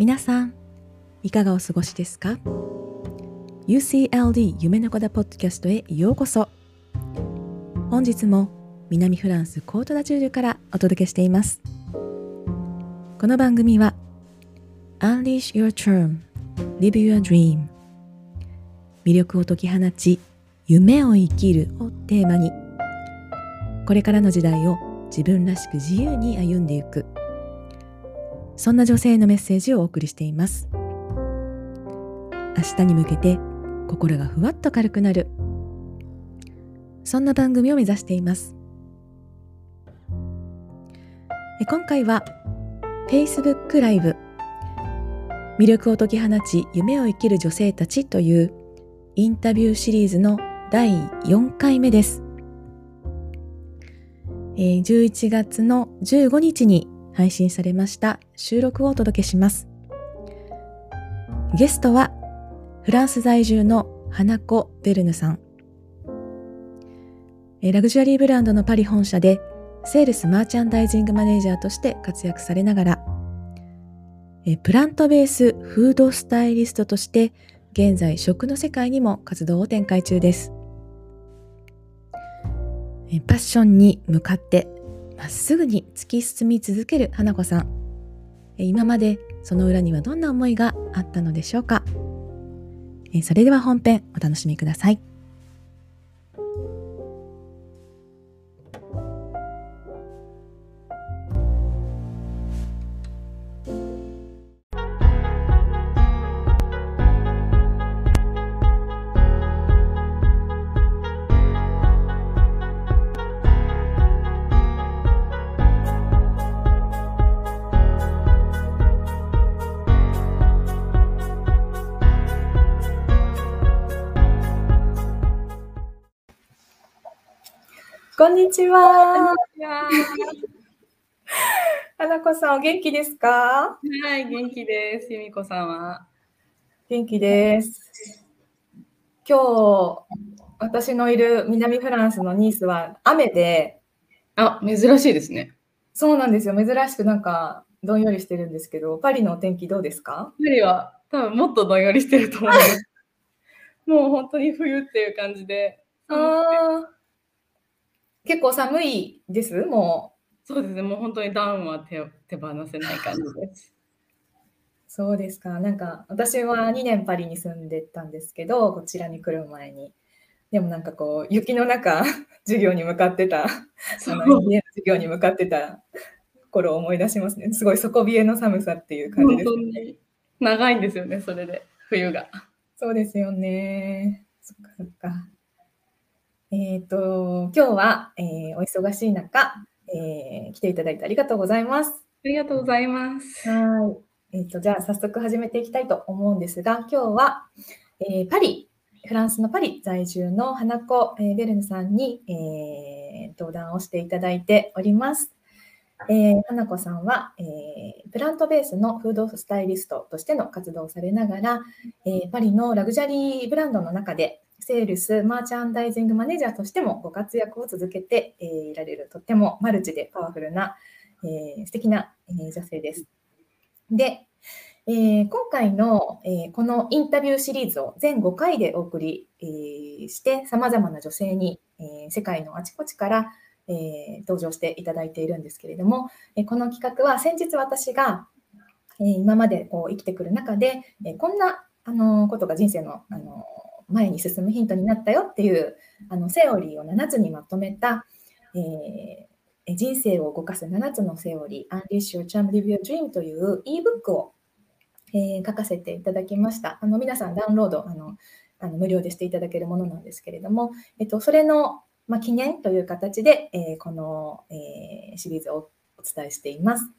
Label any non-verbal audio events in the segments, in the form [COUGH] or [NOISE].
皆さん、いかがお過ごしですか ?UCLD 夢の子だポッドキャストへようこそ。本日も南フランスコートダジュールからお届けしています。この番組は Unleash Your Charm Live Your Dream 魅力を解き放ち夢を生きるをテーマにこれからの時代を自分らしく自由に歩んでいくそんな女性のメッセージをお送りしています。明日に向けて心がふわっと軽くなる。そんな番組を目指しています。今回は Facebook ライブ魅力を解き放ち夢を生きる女性たちというインタビューシリーズの第4回目です。11月の15日に配信されました収録をお届けします。ゲストはフランス在住の花子ベルヌさん。ラグジュアリーブランドのパリ本社でセールスマーチャンダイジングマネージャーとして活躍されながら、プラントベースフードスタイリストとして現在食の世界にも活動を展開中です。パッションに向かってまっすぐに突き進み続ける花子さん。今までその裏にはどんな思いがあったのでしょうか？それでは本編お楽しみください。こんにちは。花子さん、お元気ですか？はい、元気です。由美子さんは。元気です。今日、私のいる南フランスのニースは雨で。あ、珍しいですね。そうなんですよ。珍しくなんか、どんよりしてるんですけど、パリのお天気どうですか？パリは多分もっとどんよりしてると思います。もう本当に冬っていう感じで。ああ。結構寒いです？もう。そうですね、もう本当にダウンは手手放せない感じです。そうですか。なんか私は2年パリに住んでたんですけど、こちらに来る前に。でもなんかこう、雪の中、[LAUGHS] 授業に向かってた、あの家の授業に向かってた頃を思い出しますね。すごい底冷えの寒さっていう感じです、ね。長いんですよね、それで、冬が。そうですよね。そっかそっか。えっ、ー、と、今日は、えー、お忙しい中、えー、来ていただいてありがとうございます。ありがとうございます。はい。えっ、と、じゃあ早速始めていきたいと思うんですが、今日は、えパリ、フランスのパリ在住の花子、えベルヌさんに、え登壇をしていただいております。えー、花子さんは、えー、プラントベースのフードスタイリストとしての活動をされながら、えー、パリのラグジュアリーブランドの中で、セールス、マーチャンダイジングマネージャーとしてもご活躍を続けていられる、とってもマルチでパワフルな、えー、素敵な、女性です。で、えー、今回の、えー、このインタビューシリーズを全5回でお送り、えー、して、さまざまな女性に、えー、世界のあちこちから、えー、登場していただいているんですけれども、えー、この企画は先日私が、えー、今までこう生きてくる中で、えー、こんなあのことが人生のあの前に進むヒントになったよっていうあのセオリーを7つにまとめた、えー、人生を動かす7つのセオリー Unleash Your Charm Live Your Dream という ebook を、えー、書かせていただきました。あの皆さんダウンロードあのあの無料でしていただけるものなんですけれども、えっと、それの、まあ、記念という形で、えー、この、えー、シリーズをお伝えしています。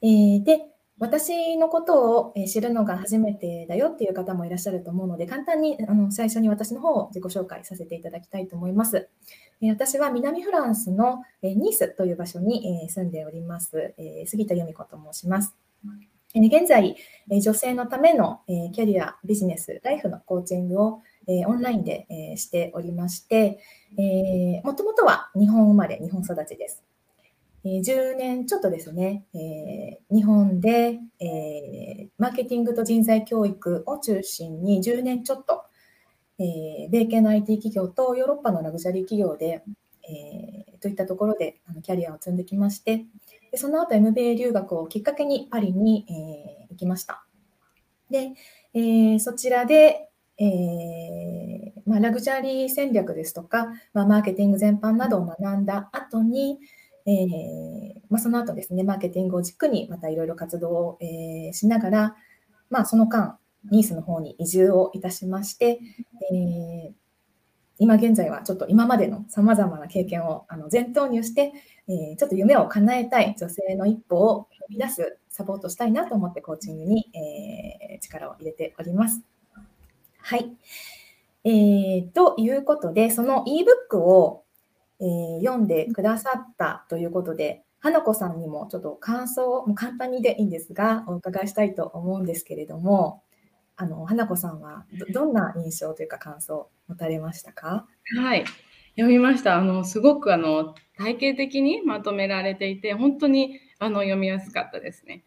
えー、で、私のことを知るのが初めてだよっていう方もいらっしゃると思うので、簡単にあの最初に私の方を自己紹介させていただきたいと思います。私は南フランスのニースという場所に住んでおります、杉田由美子と申します。現在、女性のためのキャリア、ビジネス、ライフのコーチングをオンラインでしておりまして、もともとは日本生まれ、日本育ちです。10年ちょっとですね、えー日本で、えーマーケティングと人材教育を中心に10年ちょっと、えー米系の IT 企業とヨーロッパのラグジュアリー企業で、えーといったところであのキャリアを積んできまして、でその後 MBA 留学をきっかけにパリに、えー行きました。で、えーそちらで、えーまあ、ラグジュアリー戦略ですとか、まあ、マーケティング全般などを学んだ後に、えーまあ、その後ですね、マーケティングを軸にまたいろいろ活動を、えーしながら、まあ、その間、ニースの方に移住をいたしまして、えー今現在はちょっと今までのさまざまな経験をあの全投入して、えーちょっと夢を叶えたい女性の一歩を踏み出すサポートしたいなと思ってコーチングに、えー力を入れております。はい。えーということで、その ebook を、えー読んでくださったということで、花子さんにもちょっと感想をもう簡単にでいいんですが、お伺いしたいと思うんですけれども、あの花子さんはどどんな印象というか感想を持たれましたか？はい。読みました。あの、すごくあの、体系的にまとめられていて、本当にあの読みやすかったですね。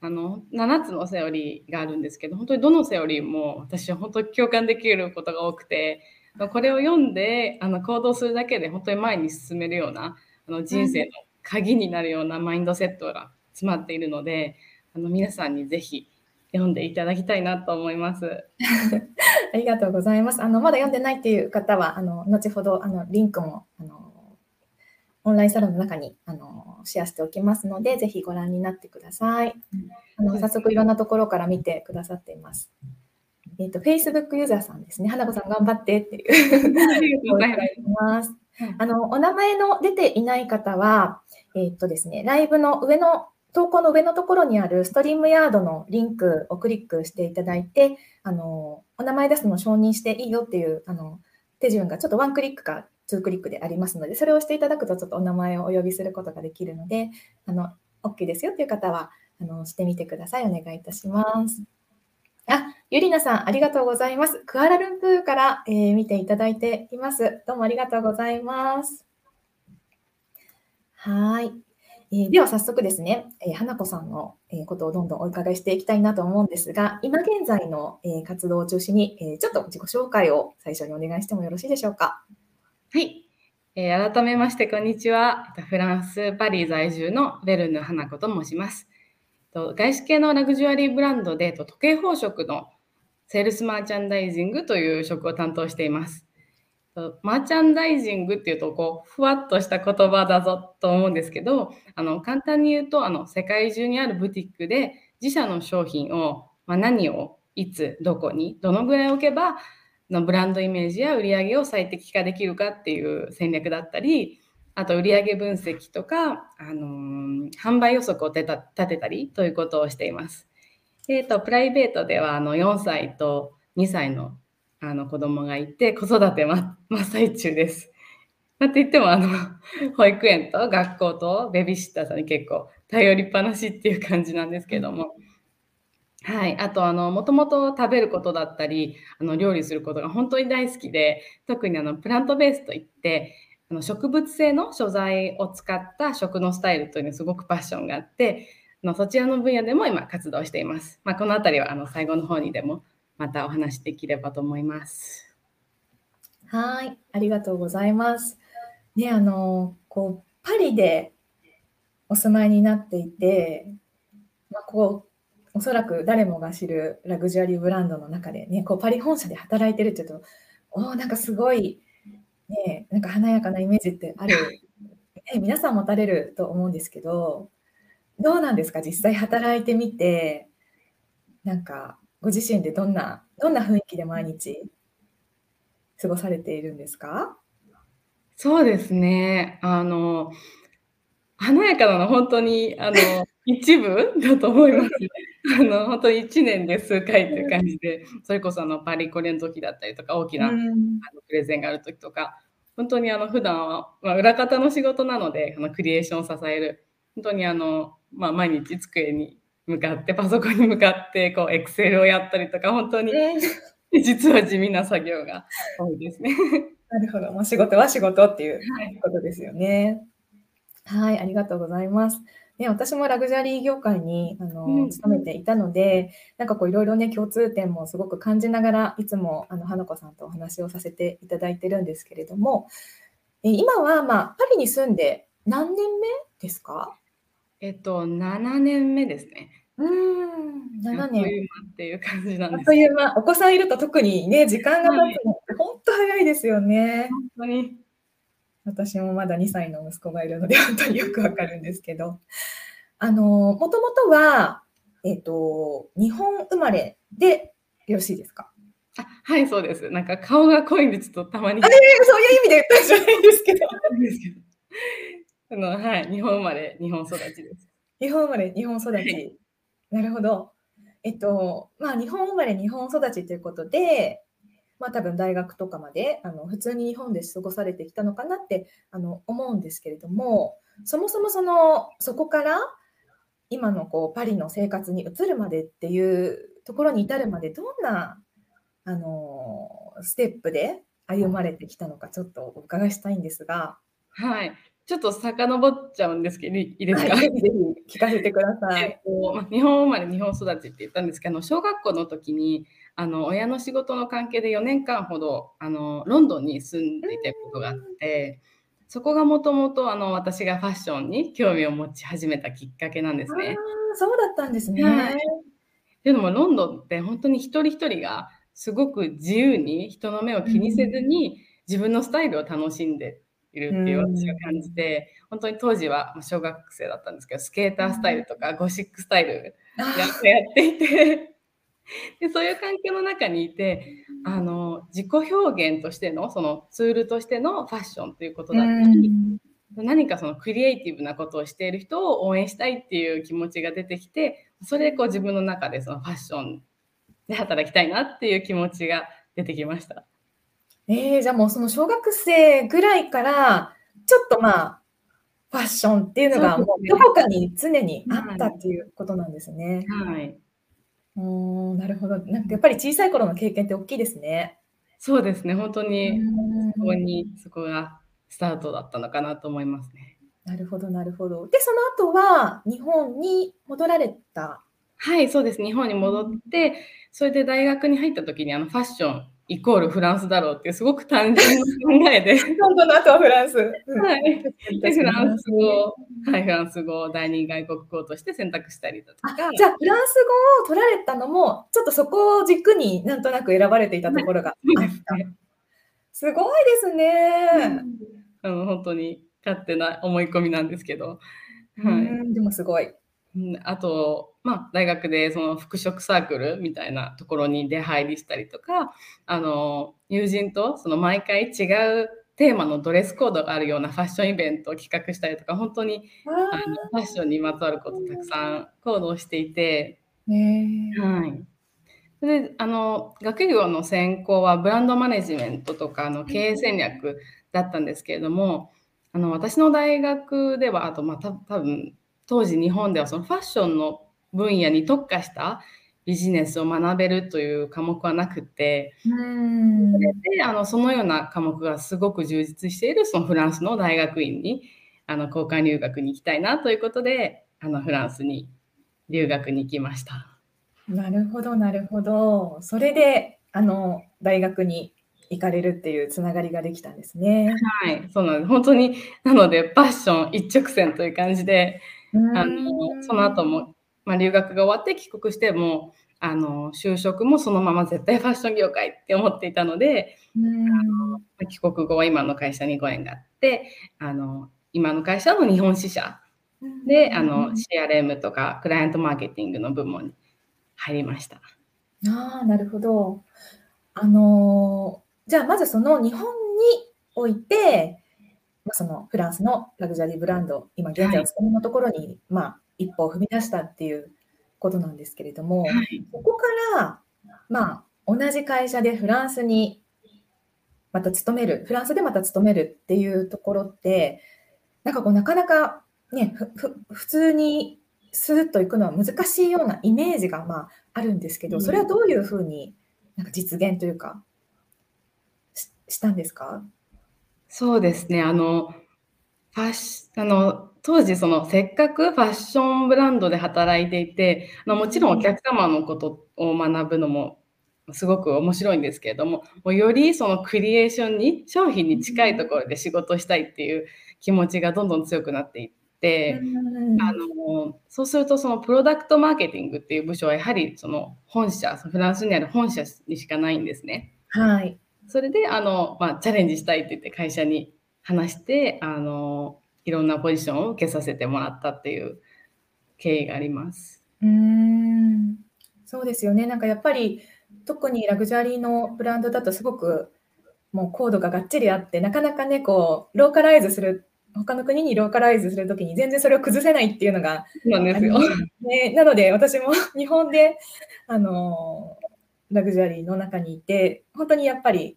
あの、7つのセオリーがあるんですけど、本当にどのセオリーも私は本当に共感できることが多くて、これを読んであの行動するだけで本当に前に進めるようなあの人生の鍵になるようなマインドセットが詰まっているので、あの皆さんにぜひ読んでいただきたいなと思います。[LAUGHS] ありがとうございます。あのまだ読んでないっていう方は、あの後ほどあのリンクもあのオンラインサロンの中にあのシェアしておきますので、ぜひご覧になってください。あの早速いろんなところから見てくださっています。えっ、と、Facebook ユーザーさんですね。花子さん頑張ってっていう。あの、お名前の出ていない方は、えっとですね、ライブの上の、投稿の上のところにあるストリームヤードのリンクをクリックしていただいて、あの、お名前出すのを承認していいよっていう、あの、手順がちょっとワンクリックかツークリックでありますので、それをしていただくとちょっとお名前をお呼びすることができるので、あの、OK ですよっていう方は、あの、してみてください。お願いいたします。ゆりなさん、ありがとうございます。クアラルンプーから、えー見ていただいています。どうもありがとうございます。はい。えーでは早速ですね、えー花子さんの、えーことをどんどんお伺いしていきたいなと思うんですが、今現在の、えー活動を中心に、えーちょっと自己紹介を最初にお願いしてもよろしいでしょうか。はい、えー改めましてこんにちは。えっとフランス・パリ在住のベルヌ花子と申します。えっと外資系のラグジュアリーブランドでえっと時計宝飾のセールスマーチャンダイジングという職を担当しています。マーチャンダイジングっていうとこうふわっとした言葉だぞと思うんですけど、あの簡単に言うとあの世界中にあるブティックで自社の商品を、まあ、何をいつどこにどのぐらい置けばのブランドイメージや売り上げを最適化できるかっていう戦略だったり、あと売上分析とか、あのー販売予測を立てたりということをしています。えーとプライベートではあの4歳と2歳のあの子供がいて子育て真真っ最中です。まあ、って言ってもあの保育園と学校とベビーシッターさんに結構頼りっぱなしっていう感じなんですけども。はい、あとあのもともと食べることだったりあの料理することが本当に大好きで特にあのプラントベースといってあの植物性の素材を使った食のスタイルというのにすごくパッションがあってあのそちらの分野でも今活動しています。まあ、この辺りはあの最後の方にでもまたお話しできればと思います。はい、ありがとうございます。ね、あの、こう、パリでお住まいになっていて、まあ、こう、おそらく誰もが知るラグジュアリーブランドの中でね、こう、パリ本社で働いてるっていうと、おなんかすごい、ね、なんか華やかなイメージってある、ね、皆さん持たれると思うんですけど、どうなんですか、実際働いてみて、なんか、ご自身でどんな、どんな雰囲気で毎日過ごされているんですか？そうですね。あの、華やかなの本当にあの [LAUGHS] 一部だと思います。あの本当に1年で数回っていう感じで、それこそあのパリコレの時だったりとか、大きなあのプレゼンがある時とか、本当にあの普段は、まあ、裏方の仕事なので、あのクリエーションを支える、本当にあの、まあ、毎日机に向かって、パソコンに向かって、こう、エクセルをやったりとか、本当に実は地味な作業が多いですね。[LAUGHS] なるほど。もう仕事は仕事っていうはい。ことですよね。はい、ありがとうございます。ね、私もラグジュアリー業界にあの勤めていたので、なんかこういろいろね、共通点もすごく感じながら、いつもあの花子さんとお話をさせていただいてるんですけれども、え今はまあパリに住んで何年目ですか？えっと、7年目ですね。うん、7年。っていう感じなんです。あっという間、お子さんいると特にね、時間が経つのって本当早いですよね。本当に。私もまだ2歳の息子がいるので、本当によくわかるんですけど、あの、もともとは、えっ、ー、と、日本生まれでよろしいですか？あはい、そうです。なんか顔が濃いんで、ちょっとたまに。あれ、そういう意味で言ったんじゃないんですけど。あのはい、日本生まれ、日本育ちです。日本生まれ、日本育ち。なるほど。えっと、まあ、日本生まれ、日本育ちということで、まあ、多分大学とかまであの普通に日本で過ごされてきたのかなってあの思うんですけれどもそもそもそのそこから今のこうパリの生活に移るまでっていうところに至るまでどんなあのステップで歩まれてきたのかちょっとお伺いしたいんですが。はいちょっと遡っちゃうんですけど、いいですか、はい、ぜひ聞かせてください。日本生まれ、日本育ちって言ったんですけど、小学校の時にあの親の仕事の関係で4年間ほどあのロンドンに住んでいたことがあって、そこがもともと私がファッションに興味を持ち始めたきっかけなんですね。そうだったんですね。はい、でもロンドンって本当に一人一人がすごく自由に人の目を気にせずに自分のスタイルを楽しんでいるっていう私が感じて、本当に当時は小学生だったんですけどスケータースタイルとかゴシックスタイルやっていて [LAUGHS] でそういう環境の中にいてあの自己表現としてのそのツールとしてのファッションということだったり、何かそのクリエイティブなことをしている人を応援したいっていう気持ちが出てきてそれでこう自分の中でそのファッションで働きたいなっていう気持ちが出てきました。えー、じゃあもうその小学生ぐらいからちょっとまあファッションっていうのがもうどこかに常にあったっていうことなんですね。はい。うん、なるほど。なんかやっぱり小さい頃の経験って大きいですね。そうですね。本当にそこにそこがスタートだったのかなと思いますね。なるほど、なるほど。で、その後は日本に戻られた？はい、そうです。日本に戻って、それで大学に入った時にあのファッションイコールフランスだろうっていうすごく単純な考えで。[LAUGHS] 本当の後はフランス。はい。で、フランス語、はい、フランス語を第二外国語として選択したりだとか。じゃあ、フランス語を取られたのも、ちょっとそこを軸になんとなく選ばれていたところがあった。すごいですね。あの本当に勝手な思い込みなんですけど。はい、でもすごい。あと、まあ、大学でその服飾サークルみたいなところに出入りしたりとかあの友人とその毎回違うテーマのドレスコードがあるようなファッションイベントを企画したりとか本当にあ。のファッションにまつわることたくさん行動していて、はい、であの学業の専攻はブランドマネジメントとかの経営戦略だったんですけれどもあの私の大学ではあとまあ多分当時日本ではそのファッションの分野に特化したビジネスを学べるという科目はなくてうんそれであのそのような科目がすごく充実しているそのフランスの大学院にあの交換留学に行きたいなということであのフランスに留学に行きました。なるほどなるほど。それであの大学に行かれるっていうつながりができたんですね。はい、そうなんです。本当になのでパッション一直線という感じであのその後も、まあ、留学が終わって帰国してもあの就職もそのまま絶対ファッション業界って思っていたのであの帰国後は今の会社にご縁があってあの今の会社の日本支社であの CRM とかクライアントマーケティングの部門に入りました。あなるほど。あのじゃあまずその日本においてまあ、そのフランスのラグジュアリーブランド、今現在お勤めのところに、まあ、一歩を踏み出したっていうことなんですけれども、はい、ここから、まあ、同じ会社でフランスにまた勤める、フランスでまた勤めるっていうところって、なんかこう、なかなかね、普通にスーッと行くのは難しいようなイメージが、まあ、あるんですけど、それはどういうふうになんか実現というかし、したんですか？そうですね。あの、ファッシあの当時そのせっかくファッションブランドで働いていてあのもちろんお客様のことを学ぶのもすごく面白いんですけれどももうよりそのクリエーションに商品に近いところで仕事したいっていう気持ちがどんどん強くなっていって、あのそうするとそのプロダクトマーケティングっていう部署はやはりその本社フランスにある本社にしかないんですね。はい、それであの、まあ、チャレンジしたいって言って会社に話してあのいろんなポジションを受けさせてもらったっていう経緯があります。うん。そうですよね。なんかやっぱり特にラグジュアリーのブランドだとすごくもうコードががっちりあってなかなかねこうローカライズする他の国にローカライズするときに全然それを崩せないっていうのがなんですよ、ね、なので私も日本であのラグジュアリーの中にいて本当にやっぱり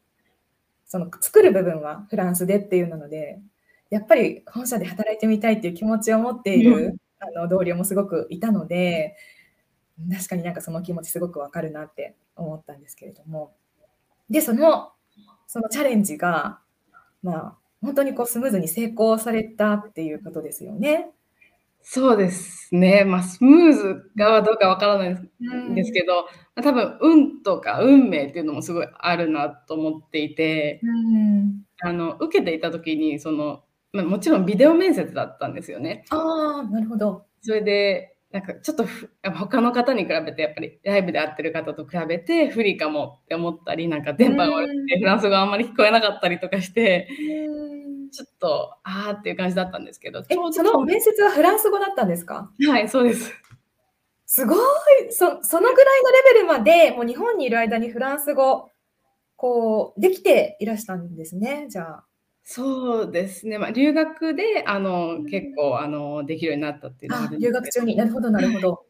その作る部分はフランスでっていうなのでやっぱり本社で働いてみたいっていう気持ちを持っている、うん、あの同僚もすごくいたので確かになんかその気持ちすごくわかるなって思ったんですけれどもでそのそのチャレンジがまあ本当にこうスムーズに成功されたっていうことですよね。そうですね、まあ、スムーズかどうかわからないんですけど、うん、多分運とか運命っていうのもすごいあるなと思っていて、うん、あの受けていた時にその、まあ、もちろんビデオ面接だったんですよね。あなるほど。それでなんかちょっと他の方に比べてやっぱりライブで会ってる方と比べて不利かもって思ったりなんか電波が悪くてフランス語あんまり聞こえなかったりとかしてちょっとああっていう感じだったんですけどえその面接はフランス語だったんですか？はいそうです。すごい。そそのぐらいのレベルまでもう日本にいる間にフランス語こうできていらしたんですねじゃあ。そうですね、まあ、留学であの結構あのできるようになったっていうのは留学中に。なるほどなるほど。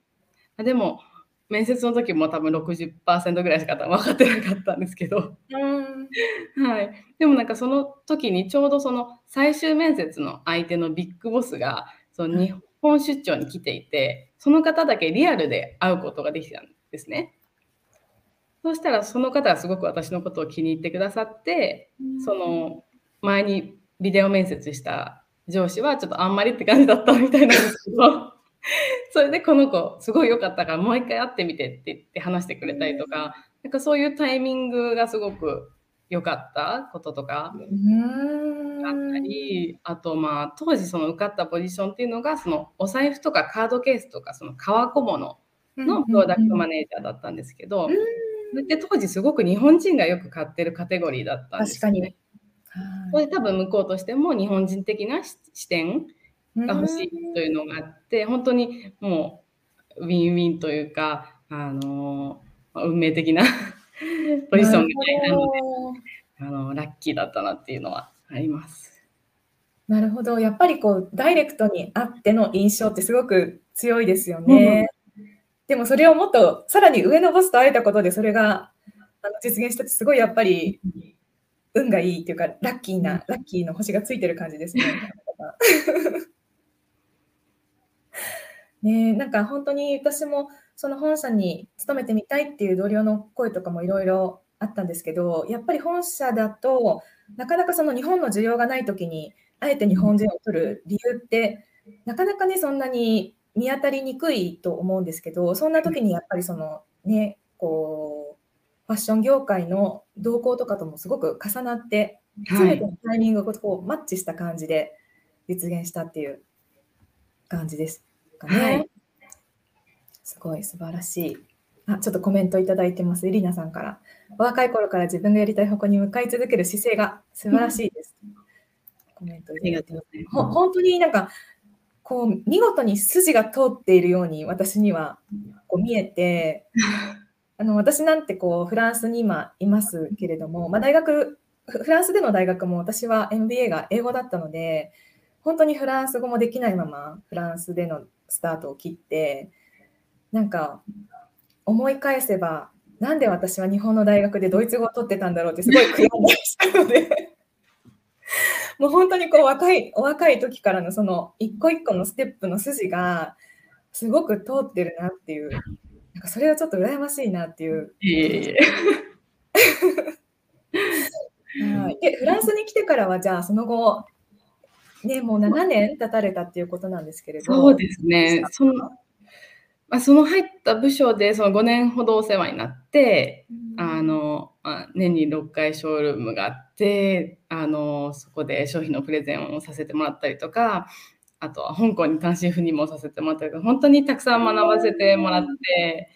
でも面接の時も多分60%ぐらいしか分かってなかったんですけど、[LAUGHS] はい、でもなんかその時にちょうどその最終面接の相手のビッグボスがその日本出張に来ていてその方だけリアルで会うことができたんですね。そしたらその方はすごく私のことを気に入ってくださって、その前にビデオ面接した上司はちょっとあんまりって感じだったみたいなんですけど。[LAUGHS] それでこの子すごい良かったからもう一回会ってみてって言って話してくれたりとかなんかそういうタイミングがすごく良かったこととか。あったりあとまあ当時その受かったポジションっていうのがそのお財布とかカードケースとかその革小物のプロダクトマネージャーだったんですけど、で当時すごく日本人がよく買ってるカテゴリーだったんですね。これ多分向こうとしても日本人的な視点が欲しいというのがあって本当にもうウィンウィンというかあの運命的な [LAUGHS] ポジションみたいなのであのラッキーだったなっていうのはあります。なるほどやっぱりこうダイレクトにあっての印象ってすごく強いですよね。うん、でもそれをもっとさらに上のボスと会えたことでそれがあの実現したってすごいやっぱり運がいいっていうか、ラッキーな、ラッキーの星がついてる感じですね。[LAUGHS] ねなんか本当に私もその本社に勤めてみたいっていう同僚の声とかもいろいろあったんですけど、やっぱり本社だとなかなかその日本の需要がない時にあえて日本人を取る理由ってなかなかねそんなに見当たりにくいと思うんですけど、そんな時にやっぱりそのねこうファッション業界の動向とかともすごく重なって、全てのタイミングがこうマッチした感じで実現したっていう感じですかね。はい、すごい素晴らしい。あ、ちょっとコメントいただいてます。エリナさんから。若い頃から自分がやりたい方向に向かい続ける姿勢が素晴らしいです。コメントいただいてますね。ほ本当になんか、こう、見事に筋が通っているように私にはこう見えて、[LAUGHS] あの私なんてこうフランスに今いますけれども、まあ、大学フランスでの大学も私は MBA が英語だったので本当にフランス語もできないままフランスでのスタートを切ってなんか思い返せばなんで私は日本の大学でドイツ語を取ってたんだろうってすごい悔やんでしたので [LAUGHS] もう本当にこう若いお若い時からのその一個一個のステップの筋がすごく通ってるなっていうなんかそれはちょっと羨ましいなっていう。[LAUGHS] はい、でフランスに来てからはじゃあその後ね、もう7年経たれたっていうことなんですけれどそうですね。そのまあ、その入った部署でその5年ほどお世話になって、うん、あの年に6回ショールームがあってあのそこで商品のプレゼンをさせてもらったりとかあとは香港に単身赴任もさせてもらったりとか本当にたくさん学ばせてもらって、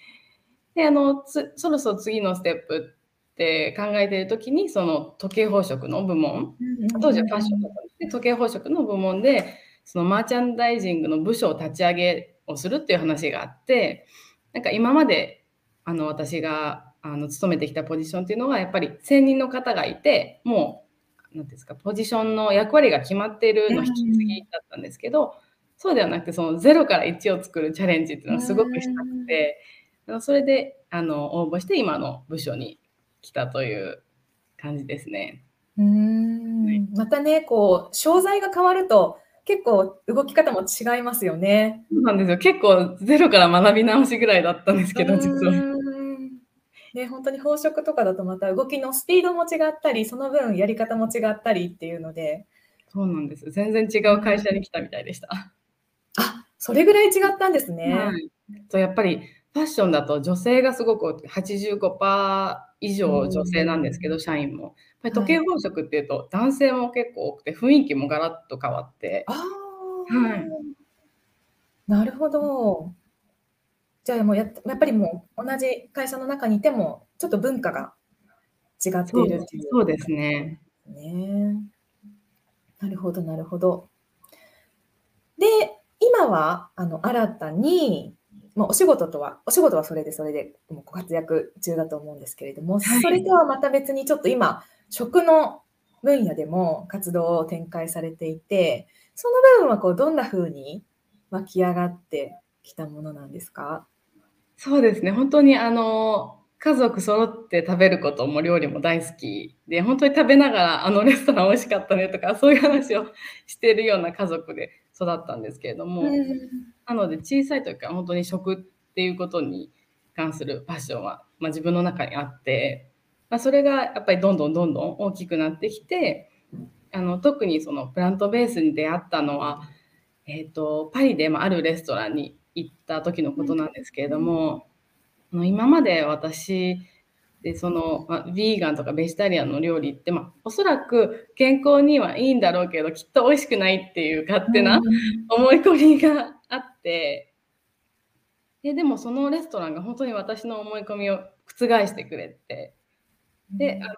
であのそろそろ次のステップって考えている時にその時計宝飾の部門当時はファッションだったんですけど時計宝飾の部門でそのマーチャンダイジングの部署を立ち上げをするっていう話があってなんか今まであの私があの勤めてきたポジションっていうのはやっぱり専任の方がいてもう何ですかポジションの役割が決まっているの引き継ぎだったんですけど、そうではなくてその0から1を作るチャレンジっていうのはすごくしたくて、それであの応募して今の部署に来たという感じですね。うん。またね、こう、商材が変わると、結構動き方も違いますよね。そうなんですよ。結構ゼロから学び直しぐらいだったんですけど、実は。ね、本当に宝飾とかだとまた動きのスピードも違ったり、その分やり方も違ったりっていうので。そうなんです。全然違う会社に来たみたいでした。あ、それぐらい違ったんですね。はい、とやっぱりファッションだと女性がすごく85%以上女性なんですけど、社員も。ぱり時計宝飾っていうと、男性も結構多くて、雰囲気もガラッと変わって。あはい、なるほど。じゃあもうややっぱりもう同じ会社の中にいても、ちょっと文化が違っているっていうそうですね。ねなるほど、なるほど。で、今はあの新たにまあ、お仕事とは、お仕事はそれでそれでご活躍中だと思うんですけれども、はい、それとはまた別にちょっと今、食の分野でも活動を展開されていて、その部分はこうどんなふうに湧き上がってきたものなんですか？そうですね、本当にあの家族揃って食べることも料理も大好きで、本当に食べながらあのレストラン美味しかったねとか、そういう話をしているような家族で育ったんですけれども、なので小さい時から本当に食っていうことに関するパッションは、まあ、自分の中にあって、まあ、それがやっぱりどんどんどんどん大きくなってきてあの特にそのプラントベースに出会ったのは、えーと、パリでもあるレストランに行った時のことなんですけれども、うん、今まで私でその、まあ、ヴィーガンとかベジタリアンの料理って、まあ、おそらく健康にはいいんだろうけどきっと美味しくないっていう勝手な思い込みがあってででもそのレストランが本当に私の思い込みを覆してくれてであの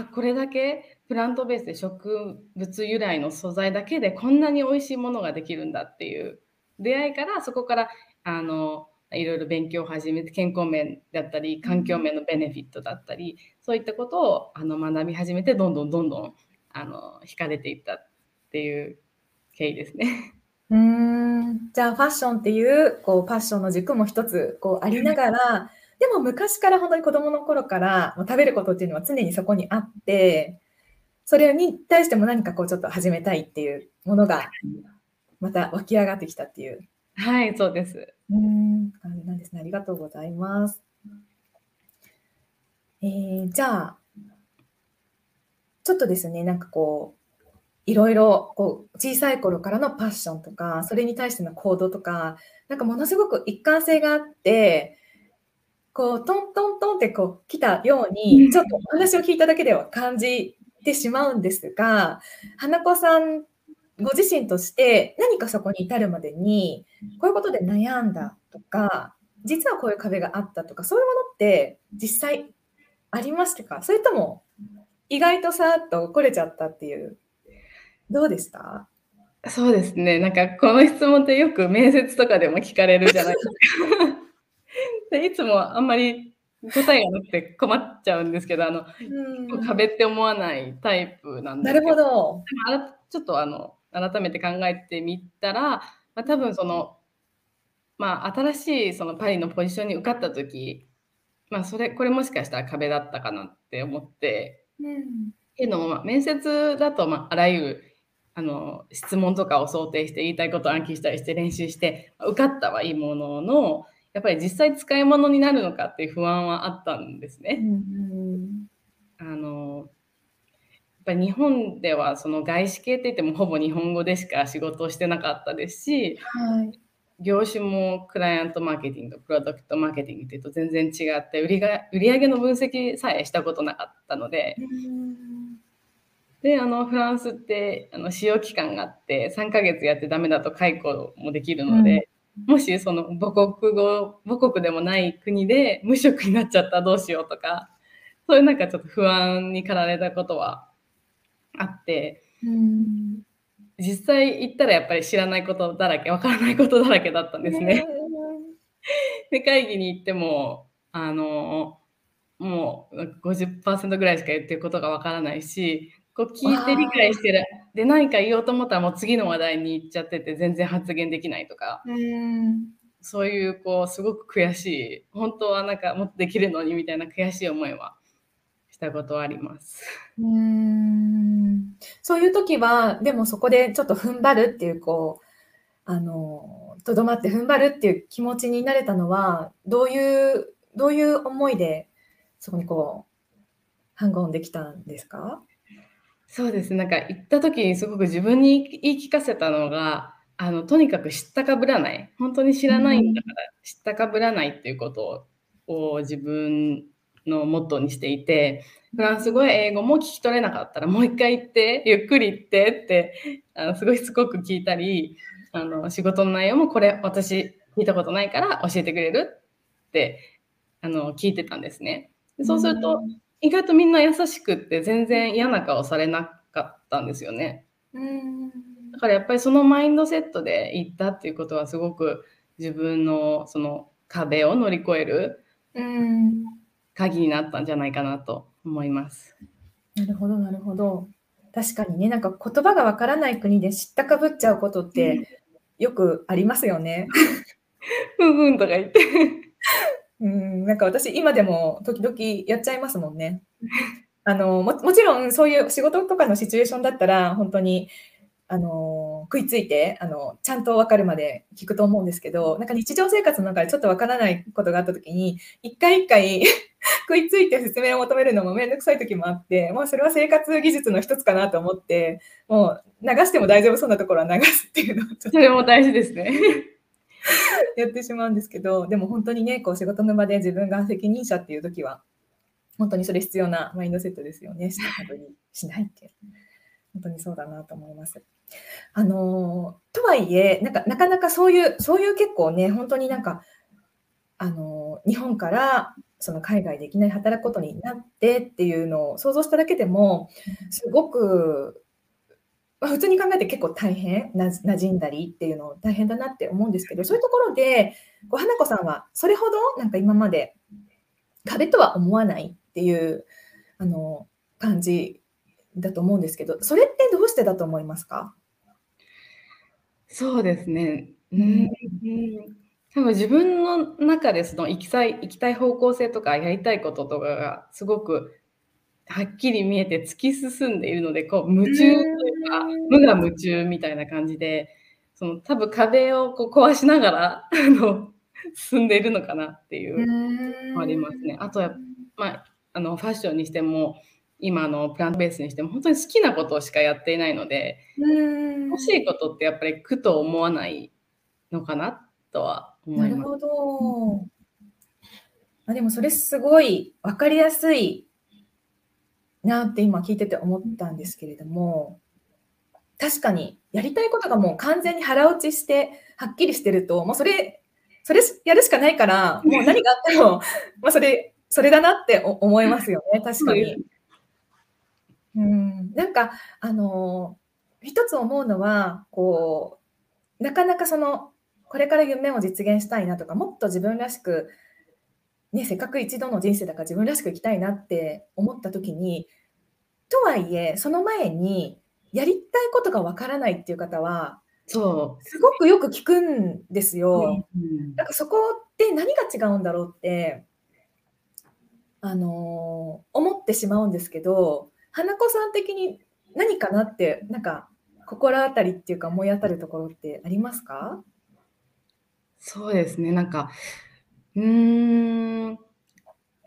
あこれだけプラントベースで植物由来の素材だけでこんなに美味しいものができるんだっていう出会いからそこからあのいろいろ勉強を始めて健康面だったり環境面のベネフィットだったりそういったことをあの学び始めてどんどんどんどんあの惹かれていったっていう経緯ですね。うん。じゃあファッションっていうこうファッションの軸も一つこうありながらでも昔から本当に子供の頃から食べることっていうのは常にそこにあってそれに対しても何かこうちょっと始めたいっていうものがまた湧き上がってきたっていうはい、そうです。うん、なんですね。ありがとうございます。えー、じゃあ、ちょっとですね、なんかこう、いろいろこう小さい頃からのパッションとか、それに対しての行動とか、なんかものすごく一貫性があって、こう、トントントンってこう来たように、ちょっとお話を聞いただけでは感じてしまうんですが、花子さんご自身として何かそこに至るまでにこういうことで悩んだとか実はこういう壁があったとかそういうものって実際ありましたか？それとも意外とさっと来れちゃったっていうどうでした？そうですね。なんかこの質問ってよく面接とかでも聞かれるじゃないですか。でいつもあんまり答えがなくて困っちゃうんですけどあの、うん、壁って思わないタイプなんですけど。なるほど。ちょっとあの改めて考えてみたら、まあ、多分その、まあ、新しいそのパリのポジションに受かった時、まあ、それこれもしかしたら壁だったかなって思って、うん、けども、まあ、面接だと、まあ、あらゆるあの質問とかを想定して言いたいことを暗記したりして練習して受かったはいいもののやっぱり実際使い物になるのかっていう不安はあったんですね。うん、あのぱり日本ではその外資系って言ってもほぼ日本語でしか仕事をしてなかったですし、はい。業種もクライアントマーケティングとプロダクトマーケティングっていうと全然違って売りが売上の分析さえしたことなかったので、であのフランスってあの使用期間があって3ヶ月やってダメだと解雇もできるので、うん、もしその母国語母国でもない国で無職になっちゃったらどうしようとかそういうなんかちょっと不安に駆られたことはあって、うん、実際行ったらやっぱり知らないことだらけわからないことだらけだったんですね。で会議に行ってもあのもう50%ぐらいしか言ってることがわからないしこう聞いて理解してる。で何か言おうと思ったらもう次の話題に行っちゃってて全然発言できないとか。そういうこうすごく悔しい。本当はなんかもっとできるのにみたいな悔しい思いはしたことはあります。うん。そういう時はでもそこでちょっと踏ん張るっていうこうあのとどまって踏ん張るっていう気持ちになれたのはどういうどういう思いでそこにこうハングオンできたんですか？そうです。なんか行った時にすごく自分に言い聞かせたのが、あの、とにかく知ったかぶらない。本当に知らないんだから、知ったかぶらないっていうことを自分のモットーにしていて、フランス語や英語も聞き取れなかったら、もう一回言って、ゆっくり言ってって、あのすごいしつこく聞いたり、あの仕事の内容もこれ私聞いたことないから教えてくれるってあの聞いてたんですね。そうすると、意外とみんな優しくって全然嫌な顔されなかったんですよね。うんだからやっぱりそのマインドセットで行ったっていうことはすごく自分のその壁を乗り越える鍵になったんじゃないかなと思います。なるほどなるほど。確かにねなんか言葉がわからない国で知ったかぶっちゃうことってよくありますよね。[LAUGHS] ふんふんとか言ってうん、なんか私今でも時々やっちゃいますもんね。[LAUGHS] あのももちろんそういう仕事とかのシチュエーションだったら本当にあの食いついてあのちゃんと分かるまで聞くと思うんですけどなんか日常生活の中でちょっと分からないことがあった時に一回一回 [LAUGHS] 食いついて説明を求めるのも面倒くさい時もあってもうそれは生活技術の一つかなと思ってもう流しても大丈夫そうなところは流すっていうのそれも大事ですね。[LAUGHS] やってしまうんですけど、でも本当にね、こう仕事の場で自分が責任者っていう時は、本当にそれ必要なマインドセットですよね。したことにしないっていう。本当にそうだなと思います。あのとはいえなんか、なかなかそういう、そういう結構ね、本当になんか、あの日本からその海外でいきなり働くことになってっていうのを想像しただけでも、すごくまあ、普通に考えて結構大変な馴染んだりっていうの大変だなって思うんですけどそういうところでこう花子さんはそれほどなんか今まで壁とは思わないっていうあの感じだと思うんですけどそれってどうしてだと思いますか？そうですね。うん、多分自分の中でその行きたい行きたい方向性とかやりたいこととかがすごくはっきり見えて突き進んでいるので、こう夢中というか、無我夢中みたいな感じで、その多分壁をこう壊しながら [LAUGHS] あの進んでいるのかなっていうのありますね。あとは、まあ、あのファッションにしても今のプラントベースにしても本当に好きなことしかやっていないので欲しいことってやっぱり苦と思わないのかなとは思います。なるほど。あでもそれすごい分かりやすいなって今聞いてて思ったんですけれども、確かにやりたいことがもう完全に腹落ちしてはっきりしてると、もうそれ、それやるしかないから、もう何があっても、[LAUGHS] まあそれ、それだなって思いますよね、確かに。うん、なんか、あの、一つ思うのは、こう、なかなかその、これから夢を実現したいなとか、もっと自分らしくね、せっかく一度の人生だから自分らしく生きたいなって思った時にとはいえその前にやりたいことがわからないっていう方はそう。すごくよく聞くんですよ。うん、だからそこって何が違うんだろうってあのー、思ってしまうんですけど花子さん的に何かなってなんか心当たりっていうか思い当たるところってありますか？そうですね。なんかうーん。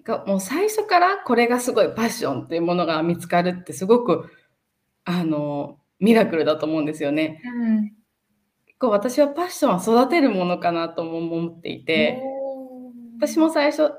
が、もう最初からこれがすごいパッションっていうものが見つかるってすごくあのミラクルだと思うんですよね。うん。結構私はパッションは育てるものかなとも思っていて、私も最初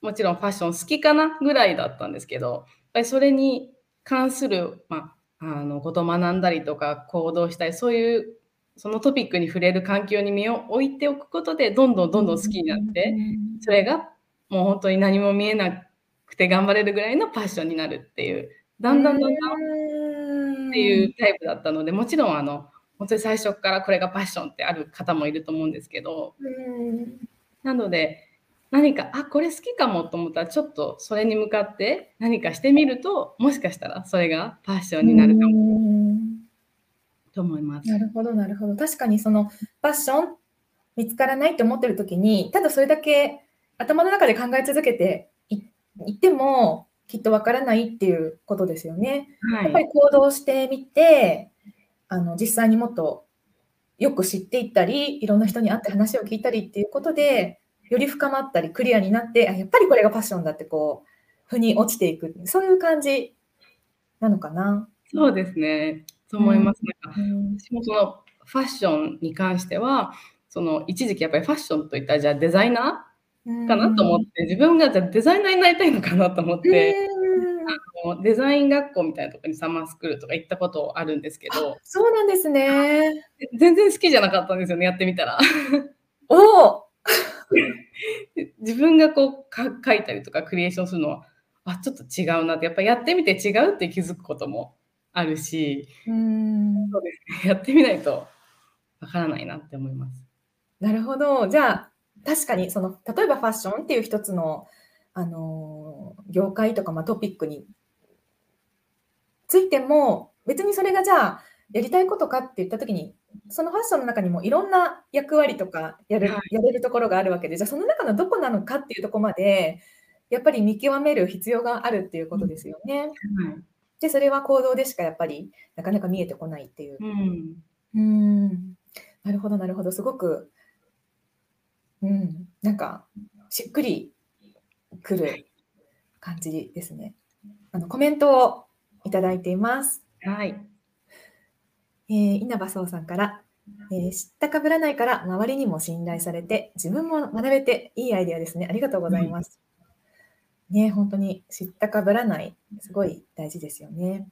もちろんファッション好きかなぐらいだったんですけど、やっぱりそれに関する、まあ、あのことを学んだりとか行動したり、そういうそのトピックに触れる環境に身を置いておくことで、どんどんどんどん好きになって、それがもう本当に何も見えなくて頑張れるぐらいのパッションになるっていう、だんだんだんだんっていうタイプだったので、もちろんあの本当に最初からこれがパッションってある方もいると思うんですけど、うん。なので何かあこれ好きかもと思ったらちょっとそれに向かって何かしてみるともしかしたらそれがパッションになるかもも。と思います。なるほど、なるほど。確かにそのファッション見つからないって思ってる時に、ただそれだけ頭の中で考え続けていいっても、きっとわからないっていうことですよね。はやっぱり行動してみて、あの実際にもっとよく知っていったり、いろんな人に会って話を聞いたりっていうことで、より深まったり、クリアになって、あやっぱりこれがパッションだってこう、腑に落ちていく、そういう感じなのかな。そうですね。そう思います。なんかうん私もそのファッションに関しては、その一時期やっぱりファッションといったらじゃあデザイナーかなと思って、自分がじゃあデザイナーになりたいのかなと思って、あのデザイン学校みたいなところにサマースクールとか行ったことあるんですけど、そうなんですね。全然好きじゃなかったんですよね、やってみたら。おお、[LAUGHS] 自分がこうか書いたりとかクリエーションするのは、あ、ちょっと違うなって、やっぱやってみて違うって気づくこともあるし、うん、[LAUGHS] やってみないとわからないなって思います。なるほど。じゃあ、確かにその例えばファッションっていう一つの、あのー業界とか、まあ、トピックについても別にそれがじゃあやりたいことかって言った時にそのファッションの中にもいろんな役割とかやる、はいやれるところがあるわけでじゃあその中のどこなのかっていうところまでやっぱり見極める必要があるっていうことですよね。はい。でそれは行動でしかやっぱりなかなか見えてこないっていううん。うん、なるほど、なるほど、すごく、うん、なんか、しっくりくる感じですね。あの、コメントをいただいています。はい。えー稲葉壮さんから、えー知ったかぶらないから周りにも信頼されて、自分も学べていいアイデアですね。ありがとうございます。ね、本当に知ったかぶらない、すごい大事ですよね。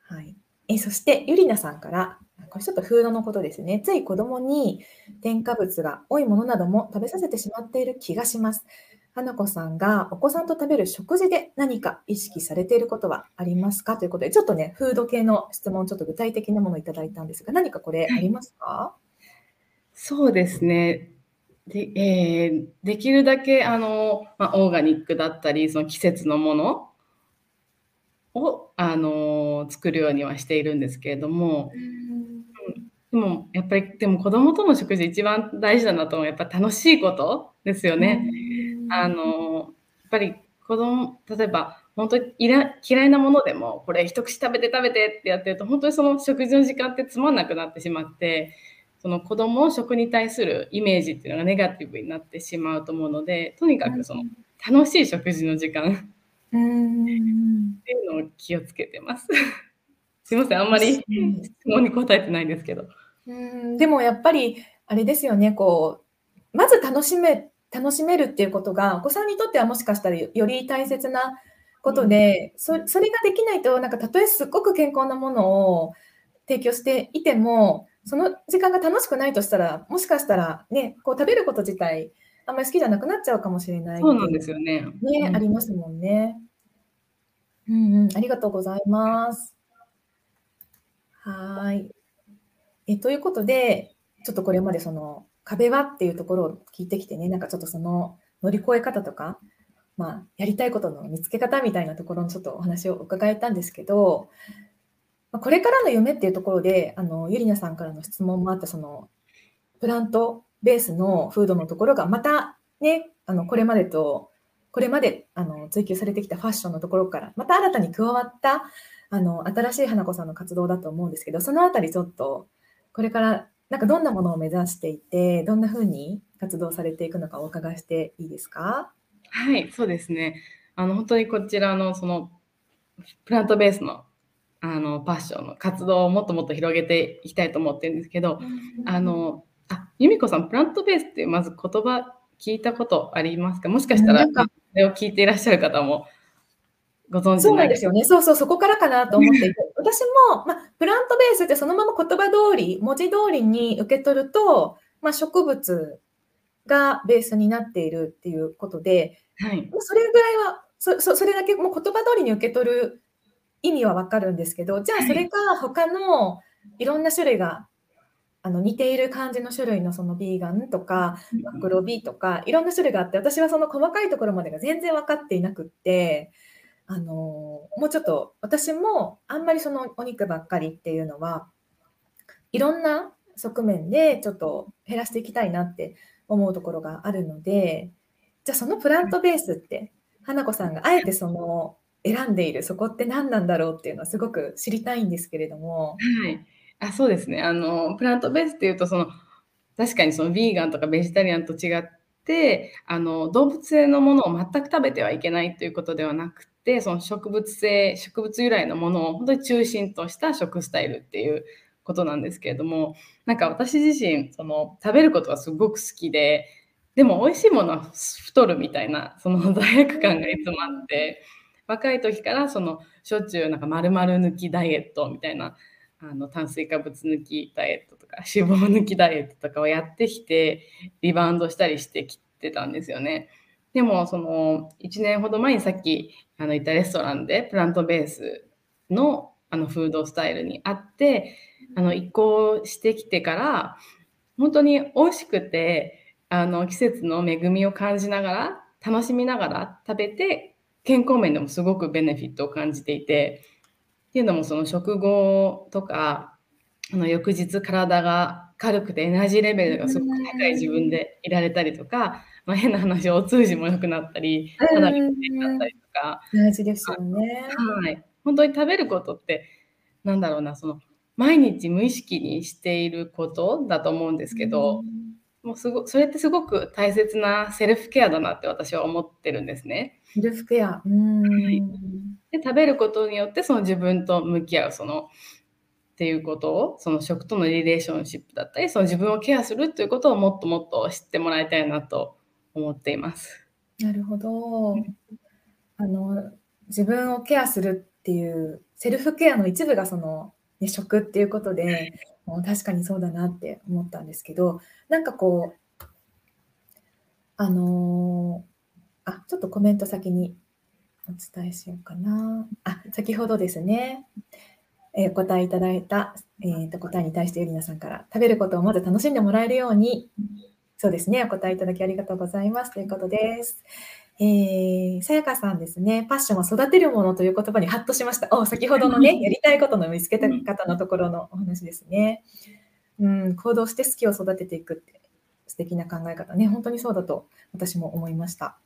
はい。えそして、ゆりなさんから、これちょっとフードのことですね。つい子供に添加物が多いものなども食べさせてしまっている気がします。花子さんがお子さんと食べる食事で何か意識されていることはありますか？ということで、ちょっとね、フード系の質問、ちょっと具体的なものをいただいたんですが、何かこれありますか、そうですね。で,、えーできるだけあの、まあ、オーガニックだったり、その季節のものをあの作るようにはしているんですけれども、でもやっぱりでも子供との食事一番大事だなと思う。やっぱ楽しいことですよね。あのやっぱり子供例えば本当にいら嫌いなものでもこれ一口食べて食べてってやってると本当にその食事の時間ってつまんなくなってしまってその子供の食に対するイメージっていうのがネガティブになってしまうと思うのでとにかくその楽しい食事の時間ってうんいうのを気をつけてます。すいませんあんまりうん質問に答えてないんですけど。うんでもやっぱりあれですよねこうまず楽しめ楽しめるっていうことがお子さんにとってはもしかしたらよより大切なことで、そそれができないとなんかたとえすっごく健康なものを提供していてもその時間が楽しくないとしたらもしかしたらねこう食べること自体あんまり好きじゃなくなっちゃうかもしれないそうなんですよね。ね、うんありますもんね。うんうん、ありがとうございます。はーい。え、ということで、ちょっとこれまでその壁はっていうところを聞いてきてね、なんかちょっとその乗り越え方とか、まあ、やりたいことの見つけ方みたいなところのちょっとお話を伺えたんですけど、まあこれからの夢っていうところで、あの、ゆりなさんからの質問もあった、その、プラントベースのフードのところが、またね、あの、これまでと、これまであの追求されてきたファッションのところから、また新たに加わった、あの、新しい花子さんの活動だと思うんですけど、そのあたりちょっと、これから、なんかどんなものを目指していて、どんなふうに活動されていくのかお伺いしていいですか？はい、そうですね。あの本当にこちらのそのプラントベースのあのパッションの活動をもっともっと広げていきたいと思ってるんですけど、あのあ由美子さんプラントベースってまず言葉聞いたことありますか？もしかしたらそれを聞いていらっしゃる方もご存知そうなんですよね。そうそう、そこからかなと思っていて、[LAUGHS] 私も、まあ、プラントベースってそのまま言葉通り、文字通りに受け取ると、まあ、植物がベースになっているっていうことで、はい、それぐらいはそそ、それだけもう言葉通りに受け取る意味はわかるんですけど、じゃあそれが他のいろんな種類があの似ている感じの種類のそのビーガンとかマクロビとかいろんな種類があって私はその細かいところまでが全然分かっていなくってあのもうちょっと私もあんまりそのお肉ばっかりっていうのはいろんな側面でちょっと減らしていきたいなって思うところがあるのでじゃあそのプラントベースって花子さんがあえてその選んでいるそこって何なんだろうっていうのはすごく知りたいんですけれども。はいあそうですねあのプラントベースっていうとその確かにそのヴィーガンとかベジタリアンと違ってあの動物性のものを全く食べてはいけないということではなくてその植物性植物由来のものを本当に中心とした食スタイルっていうことなんですけれどもなんか私自身その食べることがすごく好きででも美味しいものは太るみたいなその罪悪感がいつもあって若い時からそのしょっちゅうなんか丸々抜きダイエットみたいなあの炭水化物抜きダイエットとか [LAUGHS] 脂肪抜きダイエットとかをやってきてリバウンドしたりしてきてたんですよね。でもその1年ほど前にさっきあの行ったレストランでプラントベースのあのフードスタイルにあってあの移行してきてから本当に美味しくてあの季節の恵みを感じながら楽しみながら食べて健康面でもすごくベネフィットを感じていてっていうのもその食後とかあの翌日体が軽くてエナジーレベルがすごく高い自分でいられたりとか、まあ、変な話お通じも良くなったり肌が良くなったりとか。大事ですよね、はい、本当に食べることってなんだろうなその毎日無意識にしていることだと思うんですけど、もうすごそれってすごく大切なセルフケアだなって私は思ってるんですね。セルフケア。うん、はいで食べることによってその自分と向き合うそのっていうことをその食とのリレーションシップだったりその自分をケアするということをもっともっと知ってもらいたいなと思っています。なるほど。あの自分をケアするっていうセルフケアの一部がその、ね、食っていうことで確かにそうだなって思ったんですけどなんかこうあのー、あちょっとコメント先にお伝えしようかな。あ、先ほどですね、えー、お答えいただいた、えーと、答えに対してゆりなさんから、食べることをまず楽しんでもらえるように、そうですね、お答えいただきありがとうございますということです。えー、さやかさんですね、パッションは育てるものという言葉にハッとしました。お先ほどのね、[LAUGHS] やりたいことの見つけた方のところのお話ですね。うん、行動して好きを育てていくって素敵な考え方ね、本当にそうだと私も思いました。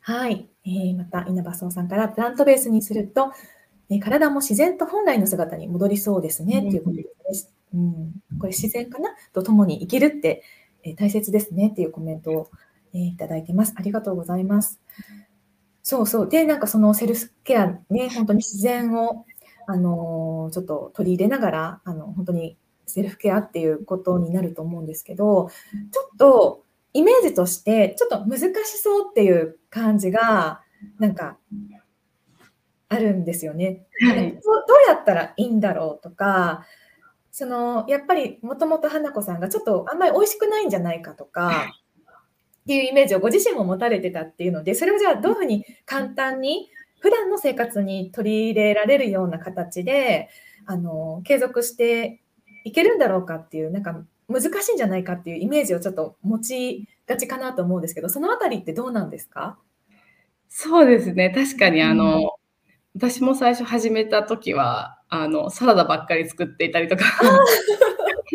はい。えー、また、稲葉荘さんから、プラントベースにすると、えー、体も自然と本来の姿に戻りそうですね、ということです。うん、これ自然かな？と共に生きるって、えー、大切ですねっていうコメントを、えー、いただいてます。ありがとうございます。そうそう。で、なんかそのセルフケアね、本当に自然を、あのー、ちょっと取り入れながら、あの、本当にセルフケアっていうことになると思うんですけど、ちょっとイメージとしてちょっと難しそうっていう感じがなんかあるんですよね。はい、どうやったらいいんだろうとかそのやっぱりもともと花子さんがちょっとあんまり美味しくないんじゃないかとかっていうイメージをご自身も持たれてたっていうのでそれをじゃあどういうふうに簡単に普段の生活に取り入れられるような形であの継続していけるんだろうかっていうなんか難しいんじゃないかっていうイメージをちょっと持ちがちかなと思うんですけど、そのあたりってどうなんですか？そうですね、確かにあの、うん、私も最初始めた時はあのサラダばっかり作っていたりとか、[LAUGHS]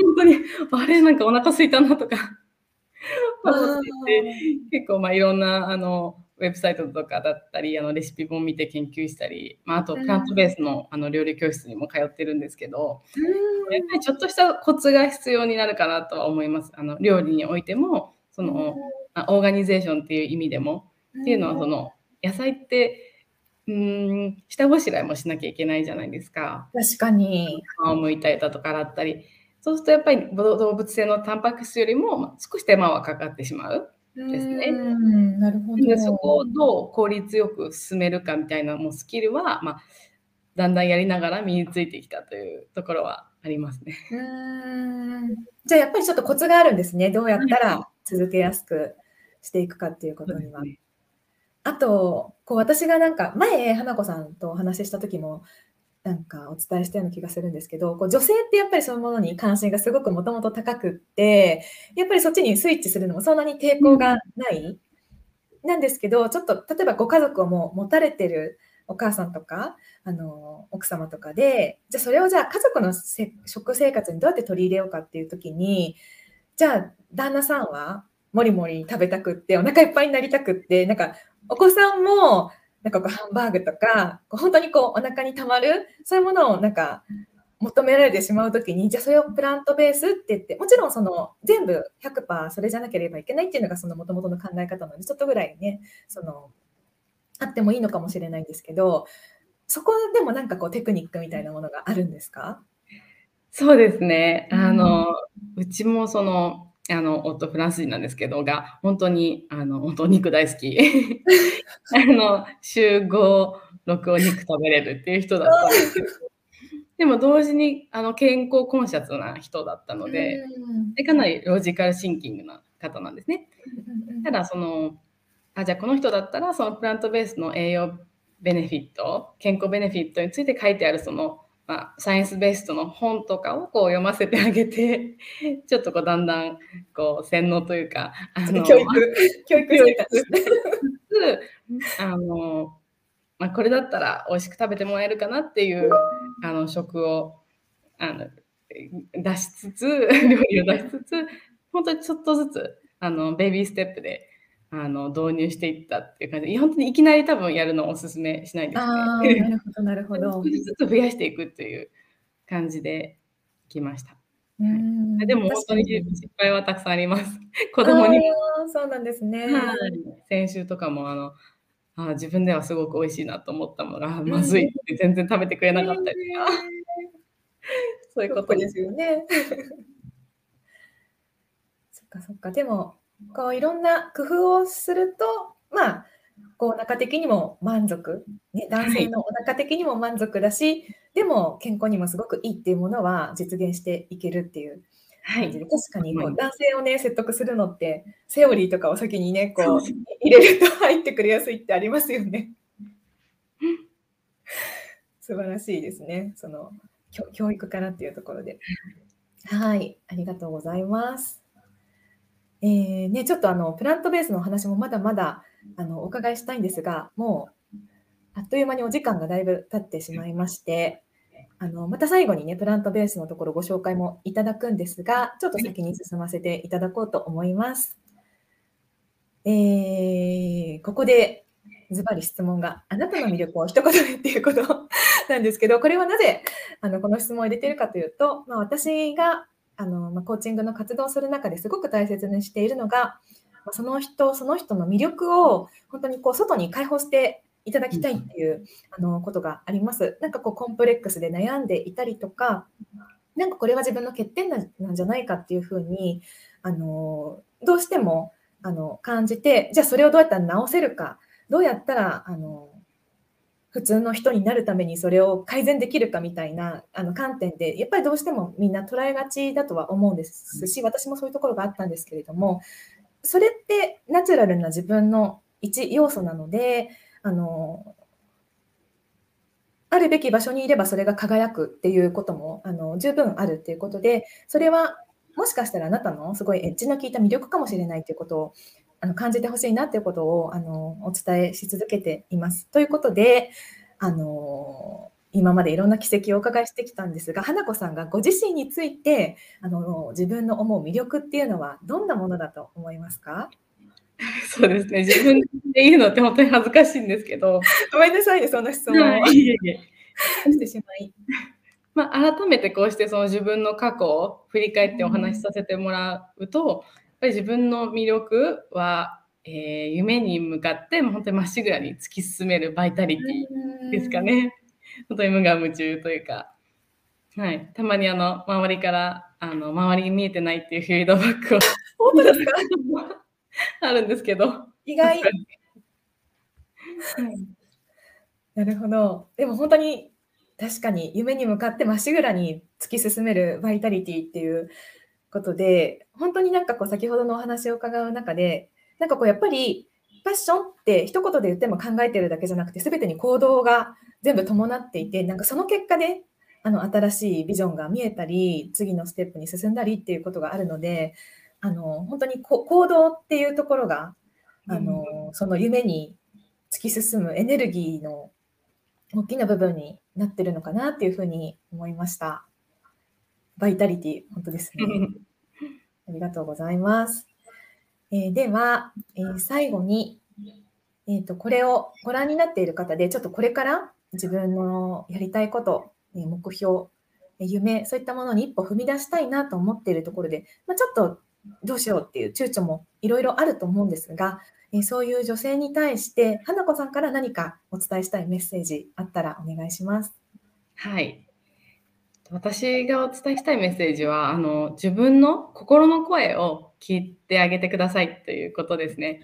本当にあれなんかお腹空いたなとか結構まあいろんなあのウェブサイトとかだったり、あのレシピ本見て研究したり、まあ、あとプラントベースのあの料理教室にも通ってるんですけど、やっぱりちょっとしたコツが必要になるかなとは思います。あの料理においても、その、オーガニゼーションっていう意味でも、っていうのはその野菜ってうん下ごしらえもしなきゃいけないじゃないですか。確かに。皮を剥いたりだとか洗ったり。そうするとやっぱり動物性のタンパク質よりも少し手間はかかってしまう。ですね。なるほど。でそこをどう効率よく進めるかみたいなもうスキルは、まあ、だんだんやりながら身についてきたというところはありますね。うんじゃあやっぱりちょっとコツがあるんですね。どうやったら続けやすくしていくかっていうことには。ね、あと、こう私がなんか前、花子さんとお話しした時も、なんかお伝えしたような気がするんですけど、こう女性ってやっぱりそういうものに関心がすごくもともと高くって、やっぱりそっちにスイッチするのもそんなに抵抗がない、うん、なんですけど、ちょっと例えばご家族をもう持たれてるお母さんとか、あの奥様とかで、じゃあそれをじゃあ家族の食生活にどうやって取り入れようかっていう時に、じゃあ旦那さんはもりもり食べたくって、お腹いっぱいになりたくって、なんかお子さんもなんかこうハンバーグとか、こう本当にこうお腹にたまる、そういうものをなんか求められてしまうときに、じゃあそれをプラントベースって言って、もちろんその全部100%それじゃなければいけないっていうのがその元々の考え方なので、ちょっとぐらいね、その、あってもいいのかもしれないんですけど、そこでもなんかこうテクニックみたいなものがあるんですか？そうですね。あの、うん、うちもその、あの夫フランス人なんですけどが本当にあの本当肉大好き。[LAUGHS] あの週56お肉食べれるっていう人だったんですけどでも同時にあの健康コンシャスな人だったのででかなりロジカルシンキングな方なんですね。ただそのあじゃあこの人だったらそのプラントベースの栄養ベネフィット健康ベネフィットについて書いてあるそのまあ、サイエンスベースの本とかをこう読ませてあげて [LAUGHS] ちょっとこうだんだんこう洗脳というかあの教育。[LAUGHS] 教育して。た [LAUGHS] あの、まあ、これだったら美味しく食べてもらえるかなっていうあの食をあの出しつつ料理を出しつつ本当にちょっとずつあのベイビーステップであの導入していったっていう感じで、本当にいきなり多分やるのをおすすめしないですね。なるほど、なるほど。少しずつ増やしていくという感じできました。うんでも本当に失敗はたくさんあります。[LAUGHS] 子供にそうなんですね。先週とかもあのあ自分ではすごく美味しいなと思ったのが、[LAUGHS] まずいって全然食べてくれなかったりとか、[LAUGHS] そういうことですよね。そっかそっか。でもこういろんな工夫をすると、まあ、こうお腹的にも満足、ね、男性のお腹的にも満足だし、はい、でも健康にもすごくいいっていうものは実現していけるっていう感じで、はい、確かにこう男性をね説得するのってセオリーとかを先にねこう入れると入ってくれやすいってありますよね。素晴らしいですね。その教育からっていうところで。はい、ありがとうございます。えー、ね、ちょっとあのプラントベースのお話もまだまだあのお伺いしたいんですが、もうあっという間にお時間がだいぶ経ってしまいまして、あのまた最後にね、プラントベースのところご紹介もいただくんですが、ちょっと先に進ませていただこうと思います。えー、ここでズバリ質問が、あなたの魅力を一言でっていうことなんですけど、これはなぜあのこの質問を入れてるかというと、まあ、私があの、まあ、コーチングの活動をする中ですごく大切にしているのが、まあ、その人その人の魅力を本当にこう外に解放していただきたいっていう、あのことがあります。なんかこうコンプレックスで悩んでいたりとか、なんかこれは自分の欠点なんじゃないかっていうふうに、あのどうしてもあの感じて、じゃあそれをどうやったら直せるか、どうやったらあの普通の人になるためにそれを改善できるかみたいなあの観点でやっぱりどうしてもみんな捉えがちだとは思うんですし私もそういうところがあったんですけれどもそれってナチュラルな自分の一要素なのであのあるべき場所にいればそれが輝くっていうこともあの十分あるっていうことでそれはもしかしたらあなたのすごいエッジの効いた魅力かもしれないということをあの感じてほしいなということをあのお伝えし続けています。ということで、あの今までいろんな奇跡をお伺いしてきたんですが、花子さんがご自身についてあの自分の思う魅力っていうのはどんなものだと思いますか？[LAUGHS] そうですね、自分で言うのって本当に恥ずかしいんですけど。ごめんなさいね、そんな質問を。[LAUGHS] いえいえしてしまい？[LAUGHS] まあ、改めてこうしてその自分の過去を振り返ってお話しさせてもらうと、ぱり自分の魅力はえー、夢に向かってもう本当にまっしぐらに突き進めるバイタリティですかね。本当に無我夢中というか、はい、たまにあの周りからあの周りに見えてないっていうフィードバックを本当ですか？[LAUGHS] あるんですけど。意外。なるほど。でも本当に確かに夢に向かってまっしぐらに突き進めるバイタリティっていうことで、本当になんかこう先ほどのお話を伺う中で、なんかこうやっぱりファッションって一言で言っても考えてるだけじゃなくて、全てに行動が全部伴っていて、なんかその結果であの新しいビジョンが見えたり、次のステップに進んだりっていうことがあるので、あの本当に行動っていうところが、あのその夢に突き進むエネルギーの大きな部分になってるのかなっていうふうに思いました。バイタリティ、本当ですね。[LAUGHS] ありがとうございます。えー、では、えー、最後に、えーと、これをご覧になっている方で、ちょっとこれから自分のやりたいこと、え目標、夢、そういったものに一歩踏み出したいなと思っているところで、まあ、ちょっとどうしようっていう躊躇もいろいろあると思うんですが、えそういう女性に対して、花子さんから何かお伝えしたいメッセージあったらお願いします。はい。私がお伝えしたいメッセージは、あの、自分の心の声を聞いてあげてくださいということですね。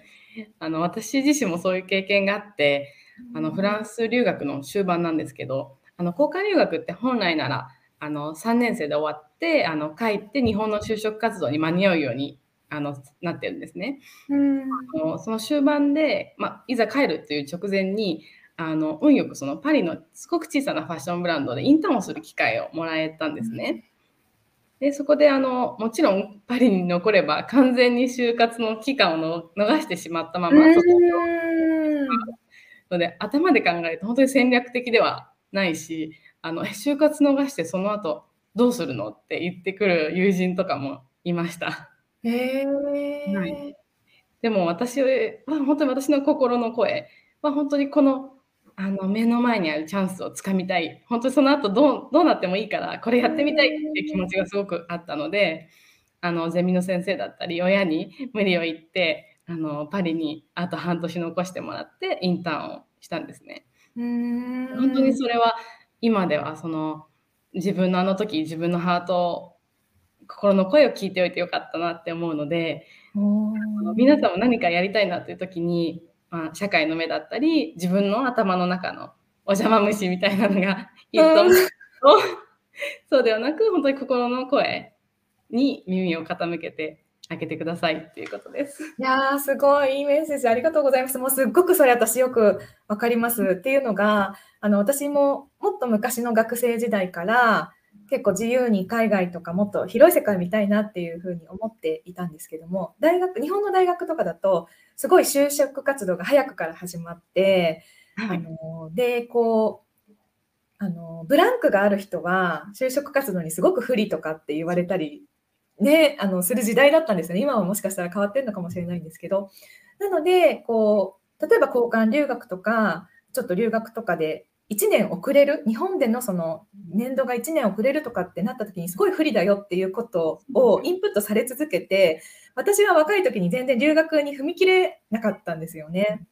あの、私自身もそういう経験があって、あの、フランス留学の終盤なんですけど、あの、交換留学って本来なら、あの、3年生で終わって、あの、帰って日本の就職活動に間に合うように、あの、なってるんですね。うんあのその終盤で、まあ、いざ帰るっていう直前に、あの運よくそのパリのすごく小さなファッションブランドでインターンをする機会をもらえたんですね。でそこであのもちろんパリに残れば完全に就活の期間を逃してしまったままので頭で考えると本当に戦略的ではないしあの就活逃してその後どうするのって言ってくる友人とかもいました。へはい、でも私は本当に私の心の声は本当にこのあの目の前にあるチャンスをつかみたい。本当にその後どうどうなってもいいからこれやってみたいっていう気持ちがすごくあったのであのゼミの先生だったり親に無理を言ってあのパリにあと半年残してもらってインターンをしたんですね。うん。本当にそれは今ではその自分のあの時自分のハート心の声を聞いておいてよかったなって思うので皆さんも何かやりたいなっていう時にまあ、社会の目だったり自分の頭の中のお邪魔虫みたいなのがいると思うそうではなく本当に心の声に耳を傾けてあげてくださいっていうことです。いやーすごいいいメッセージありがとうございます。もうすっごくそれ私よくわかりますっていうのがあの私ももっと昔の学生時代から結構自由に海外とかもっと広い世界見たいなっていうふうに思っていたんですけども大学日本の大学とかだとすごい就職活動が早くから始まって、はい、あのでこうあのブランクがある人は就職活動にすごく不利とかって言われたり、ね、あのする時代だったんですよね。今はもしかしたら変わってるのかもしれないんですけど。なのでこう例えば交換留学とかちょっと留学とかで1年遅れる日本でのその年度が1年遅れるとかってなった時にすごい不利だよっていうことをインプットされ続けて私は若い時に全然留学に踏み切れなかったんですよね。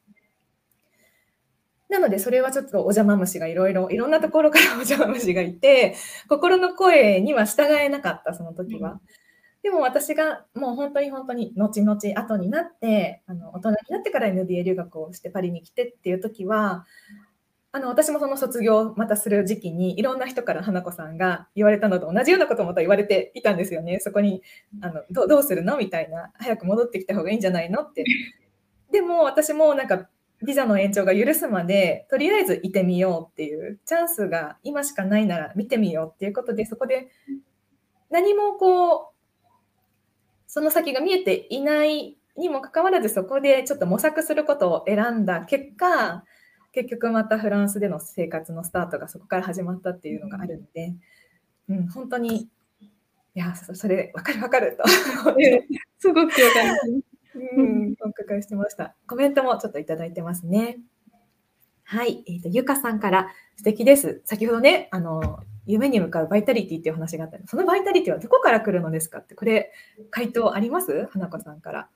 なのでそれはちょっとお邪魔虫がいろいろいろんなところからお邪魔虫がいて心の声には従えなかったその時は。でも私がもう本当に本当に後々後になってあの大人になってから MBA 留学をしてパリに来てっていう時はあの私もその卒業またする時期にいろんな人から花子さんが言われたのと同じようなこともまた言われていたんですよね。そこにあのどどうするのみたいな早く戻ってきた方がいいんじゃないのって。[LAUGHS] でも私もなんかビザの延長が許すまでとりあえずいてみようっていうチャンスが今しかないなら見てみようっていうことでそこで何もこうその先が見えていないにもかかわらずそこでちょっと模索することを選んだ結果結局またフランスでの生活のスタートがそこから始まったっていうのがあるので、うん、本当に、いや、それ、わかるわかると。[LAUGHS] すごくわかる。うん、お伺いしてました。コメントもちょっといただいてますね。はい、えっ、ー、と、ゆかさんから素敵です。先ほどね、あの、夢に向かうバイタリティっていう話があったそのバイタリティはどこから来るのですかって、これ、回答あります花子さんから。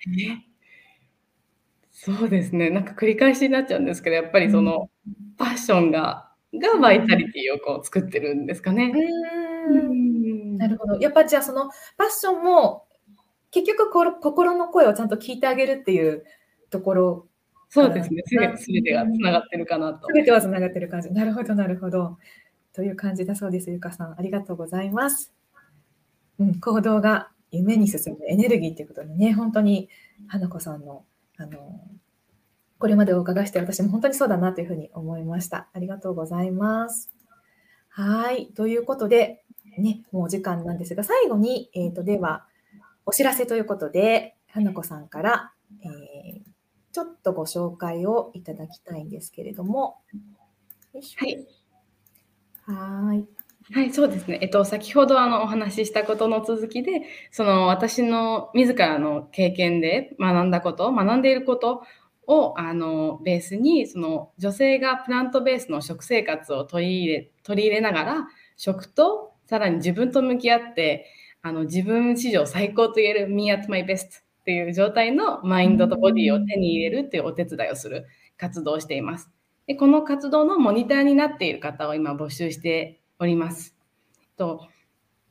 そうですね。なんか繰り返しになっちゃうんですけど、やっぱりその、パッションががバイタリティをこう作ってるんですかね。うーん。なるほど。やっぱじゃあそのパッションも結局心の声をちゃんと聞いてあげるっていうところそうですね。すべすべてが繋がってるかなと。すべては繋がってる感じ。なるほど、なるほど。という感じだそうです。ゆかさん、ありがとうございます。うん、行動が夢に進むエネルギーということでね、本当に花子さんの、あの、これまでお伺いして私も本当にそうだなというふうに思いました。ありがとうございます。はい。ということで、ね、もうお時間なんですが、最後に、えっ、と、では、お知らせということで、花子さんから、えーちょっとご紹介をいただきたいんですけれども。はい。はーい。はい、そうですね。えっと、先ほどあのお話ししたことの続きで、その私の自らの経験で学んだこと、学んでいることをあのベースに、その女性がプラントベースの食生活を取り入れ取り入れながら、食とさらに自分と向き合って、あの自分史上最高と言える Me at my best っていう状態のマインドとボディを手に入れるっていうお手伝いをする活動をしています。でこの活動のモニターになっている方を今募集しております。と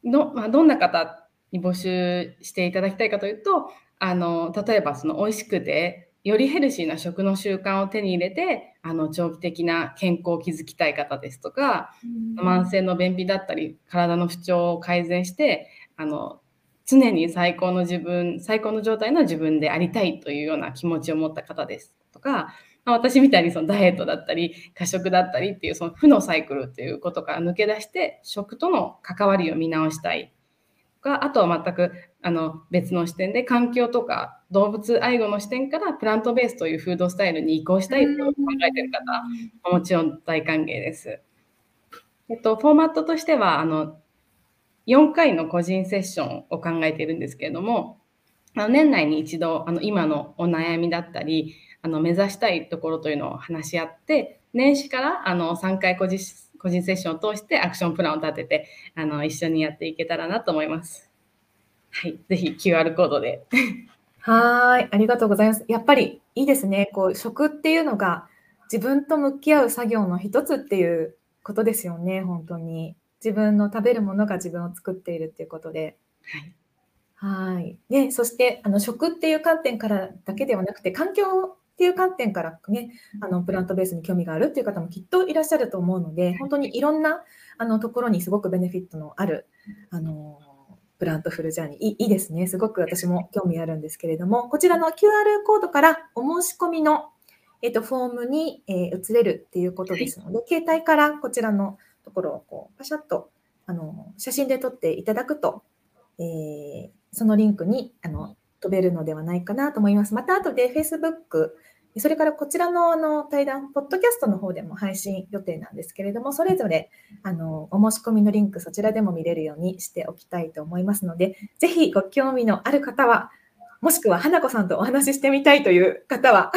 のまあ、どんな方に募集していただきたいかというとあの例えばその美味しくてよりヘルシーな食の習慣を手に入れてあの長期的な健康を築きたい方ですとか慢性の便秘だったり体の不調を改善してあの常に最高の自分最高の状態の自分でありたいというような気持ちを持った方ですとかまあ私みたいにそのダイエットだったり過食だったりっていうその負のサイクルっていうことから抜け出して食との関わりを見直したいとかあとは全くあの別の視点で環境とか動物愛護の視点からプラントベースというフードスタイルに移行したいと考えている方はもちろん大歓迎です。えっと、フォーマットとしてはあの4回の個人セッションを考えているんですけれども年内に一度あの今のお悩みだったりあの目指したいところというのを話し合って年始からあの3回個人個人セッションを通してアクションプランを立ててあの一緒にやっていけたらなと思います。はい、ぜひ QR コードで。はーい。ありがとうございます。やっぱりいいですね。こう、食っていうのが自分と向き合う作業の一つっていうことですよね。本当に。自分の食べるものが自分を作っているっていうことで。はい、はい。ね、そして、あの、食っていう観点からだけではなくて、環境っていう観点からね、あの、プラントベースに興味があるっていう方もきっといらっしゃると思うので、本当にいろんな、あの、ところにすごくベネフィットのある、あの、プラントフルジャーニー、いいですね。すごく私も興味あるんですけれども、こちらの QR コードからお申し込みの、えっと、フォームに、えー移れるっていうことですので、携帯からこちらのところをこうパシャッとあの写真で撮っていただくと、えーそのリンクにあの飛べるのではないかなと思います。また後で Facebook、それからこちらのあの対談、ポッドキャストの方でも配信予定なんですけれども、それぞれあのお申し込みのリンク、そちらでも見れるようにしておきたいと思いますので、ぜひご興味のある方は、もしくは花子さんとお話ししてみたいという方は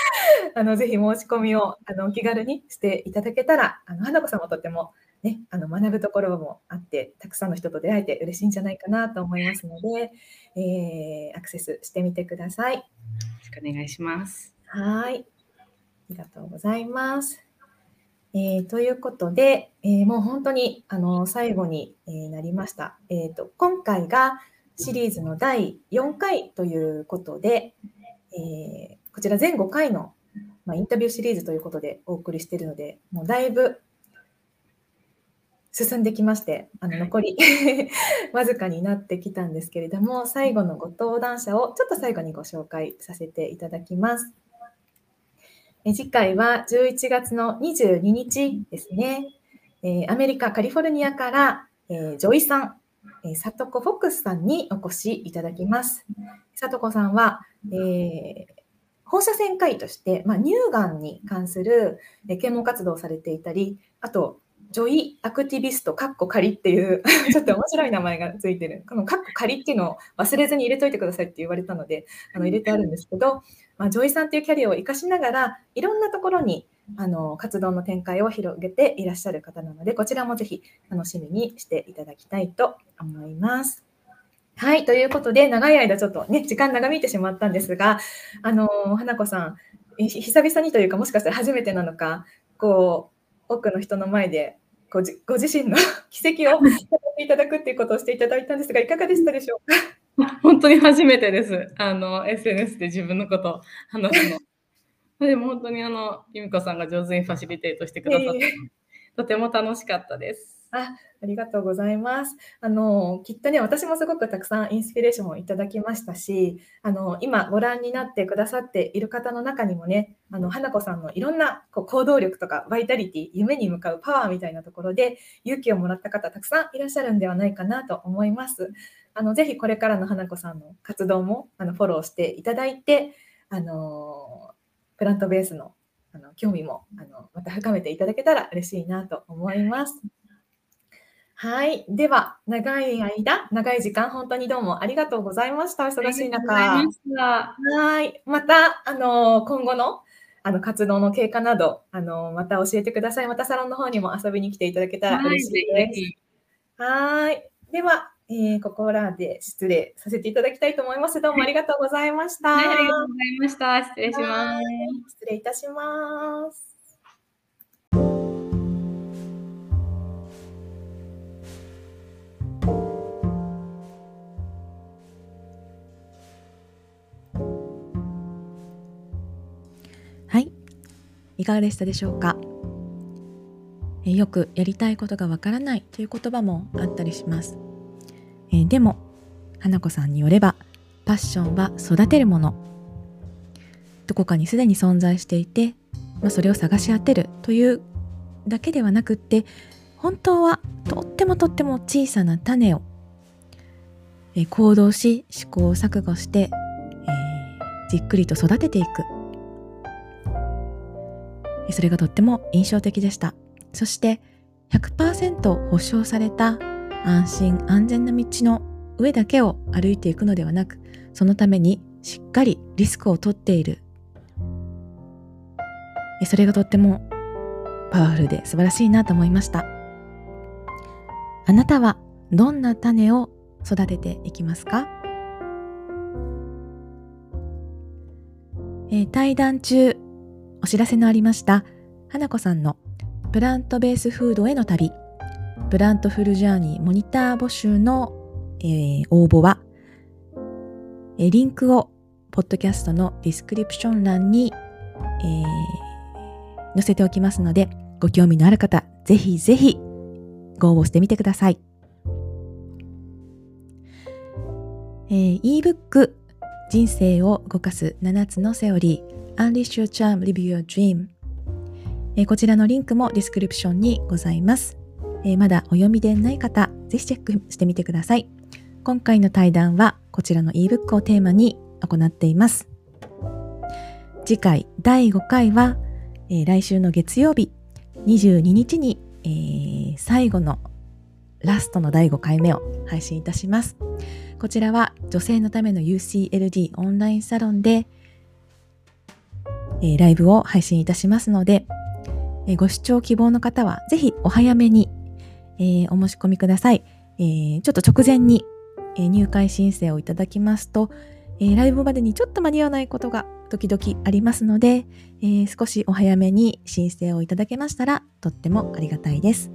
[LAUGHS] あのぜひ申し込みをあのお気軽にしていただけたら、あの花子さんもとても、ね、あの学ぶところもあって、たくさんの人と出会えて嬉しいんじゃないかなと思いますので、えーアクセスしてみてください。よろしくお願いします。はい。ありがとうございます。えーということで、えーもう本当にあの最後に、えなりました。えーと。今回がシリーズの第4回ということで、えーこちら全5回の、まあ、インタビューシリーズということでお送りしているので、もうだいぶ進んできまして、あの残り [LAUGHS] わずかになってきたんですけれども、最後のご登壇者をちょっと最後にご紹介させていただきます。次回は11月の22日ですね。えアメリカ・カリフォルニアから、えジョイさん、えー、さとこフォックスさんにお越しいただきます。さとこさんは、えー放射線科医として、まあ、乳がんに関するえー啓蒙活動をされていたり、あと、ジョイアクティビスト、カッコ仮っていう、[LAUGHS] ちょっと面白い名前がついてる。このカッコ仮っていうのを忘れずに入れといてくださいって言われたので、あの入れてあるんですけど、まあ、ジョイさんっていうキャリアを生かしながら、いろんなところにあの活動の展開を広げていらっしゃる方なので、こちらもぜひ楽しみにしていただきたいと思います。はい、ということで、長い間ちょっとね、時間長引いてしまったんですが、あの、花子さん、久々にというか、もしかしたら初めてなのか、こう、多くの人の前で、ごじご自身の [LAUGHS] 軌跡を [LAUGHS] いただくっていうことをしていただいたんですが、いかがでしたでしょうか？[LAUGHS] 本当に初めてです。あの、SNS で自分のことを話すの。でも本当にあの、由美子さんが上手にファシリテートしてくださって、とても楽しかったです。あありがとうございます。あのきっとね、私もすごくたくさんインスピレーションをいただきましたし、あの今ご覧になってくださっている方の中にもね、あの花子さんのいろんなこう行動力とかバイタリティ、夢に向かうパワーみたいなところで勇気をもらった方たくさんいらっしゃるんではないかなと思います。あのぜひこれからの花子さんの活動もあのフォローしていただいて、あのプラントベースのあの興味もあのまた深めていただけたら嬉しいなと思います。はい。では、長い間、長い時間、本当にどうもありがとうございました。忙しい中。はい。また、あの、今後の、あの、活動の経過など、あの、また教えてください。またサロンの方にも遊びに来ていただけたら嬉しいです。はい。では、えー、ここらで失礼させていただきたいと思います。どうもありがとうございました。はい、ありがとうございました。失礼します。失礼いたします。いかがでしたでしょうか？えよくやりたいことがわからないという言葉もあったりします。えでも、花子さんによれば、パッションは育てるもの。どこかにすでに存在していて、まあ、それを探し当てるというだけではなくって、本当はとってもとっても小さな種を、え行動し、試行錯誤して、えー、じっくりと育てていく。それがとっても印象的でした。そして100%保証された安心安全な道の上だけを歩いていくのではなく、そのためにしっかりリスクをとっている。それがとってもパワフルで素晴らしいなと思いました。あなたはどんな種を育てていきますか、えー、対談中お知らせのありました。花子さんのプラントベースフードへの旅。 Plantful Journey モニター募集の、えー、応募は、えー、リンクをポッドキャストのディスクリプション欄に、えー、載せておきますのでご興味のある方ぜひぜひご応募してみてください、えー、ebook 人生を動かす7つのセオリー。Unleash Your Charm, Live Your Dream、え、こちらのリンクもディスクリプションにございます。え、まだお読みでない方、ぜひチェックしてみてください。今回の対談はこちらの ebook をテーマに行っています。次回第5回は、え、来週の月曜日22日に、え、最後のラストの第5回目を配信いたします。こちらは女性のための UCLD オンラインサロンで、え、ライブを配信いたしますので、え、ご視聴希望の方はぜひお早めに、え、お申し込みください。えちょっと直前に、え入会申請をいただきますと、えライブまでにちょっと間に合わないことが時々ありますので、え少しお早めに申請をいただけましたらとってもありがたいです。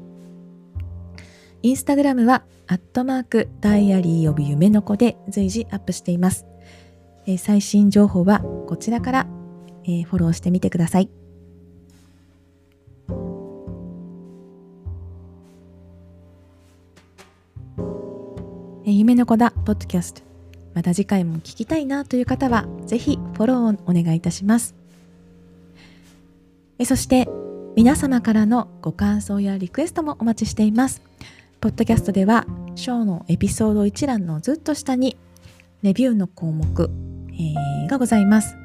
インスタグラムは、アットマーク、ダイアリーオブ夢の子で随時アップしています。え最新情報はこちらからえー、フォローしてみてください。えー、夢の子だポッドキャストまた次回も聞きたいなという方はぜひフォローをお願いいたします。えそして皆様からのご感想やリクエストもお待ちしています。ポッドキャストではショーのエピソード一覧のずっと下にレビューの項目、えー、がございます。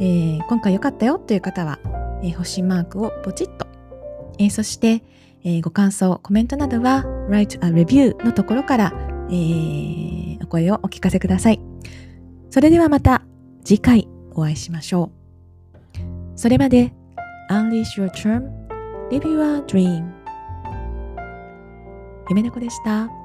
えー、今回良かったよという方は、えー、星マークをポチッと、えー、そして、えご感想、コメントなどは Write a Review のところから、えお声をお聞かせください。それではまた次回お会いしましょう。それまで Unleash your charm, live your dream 夢猫でした。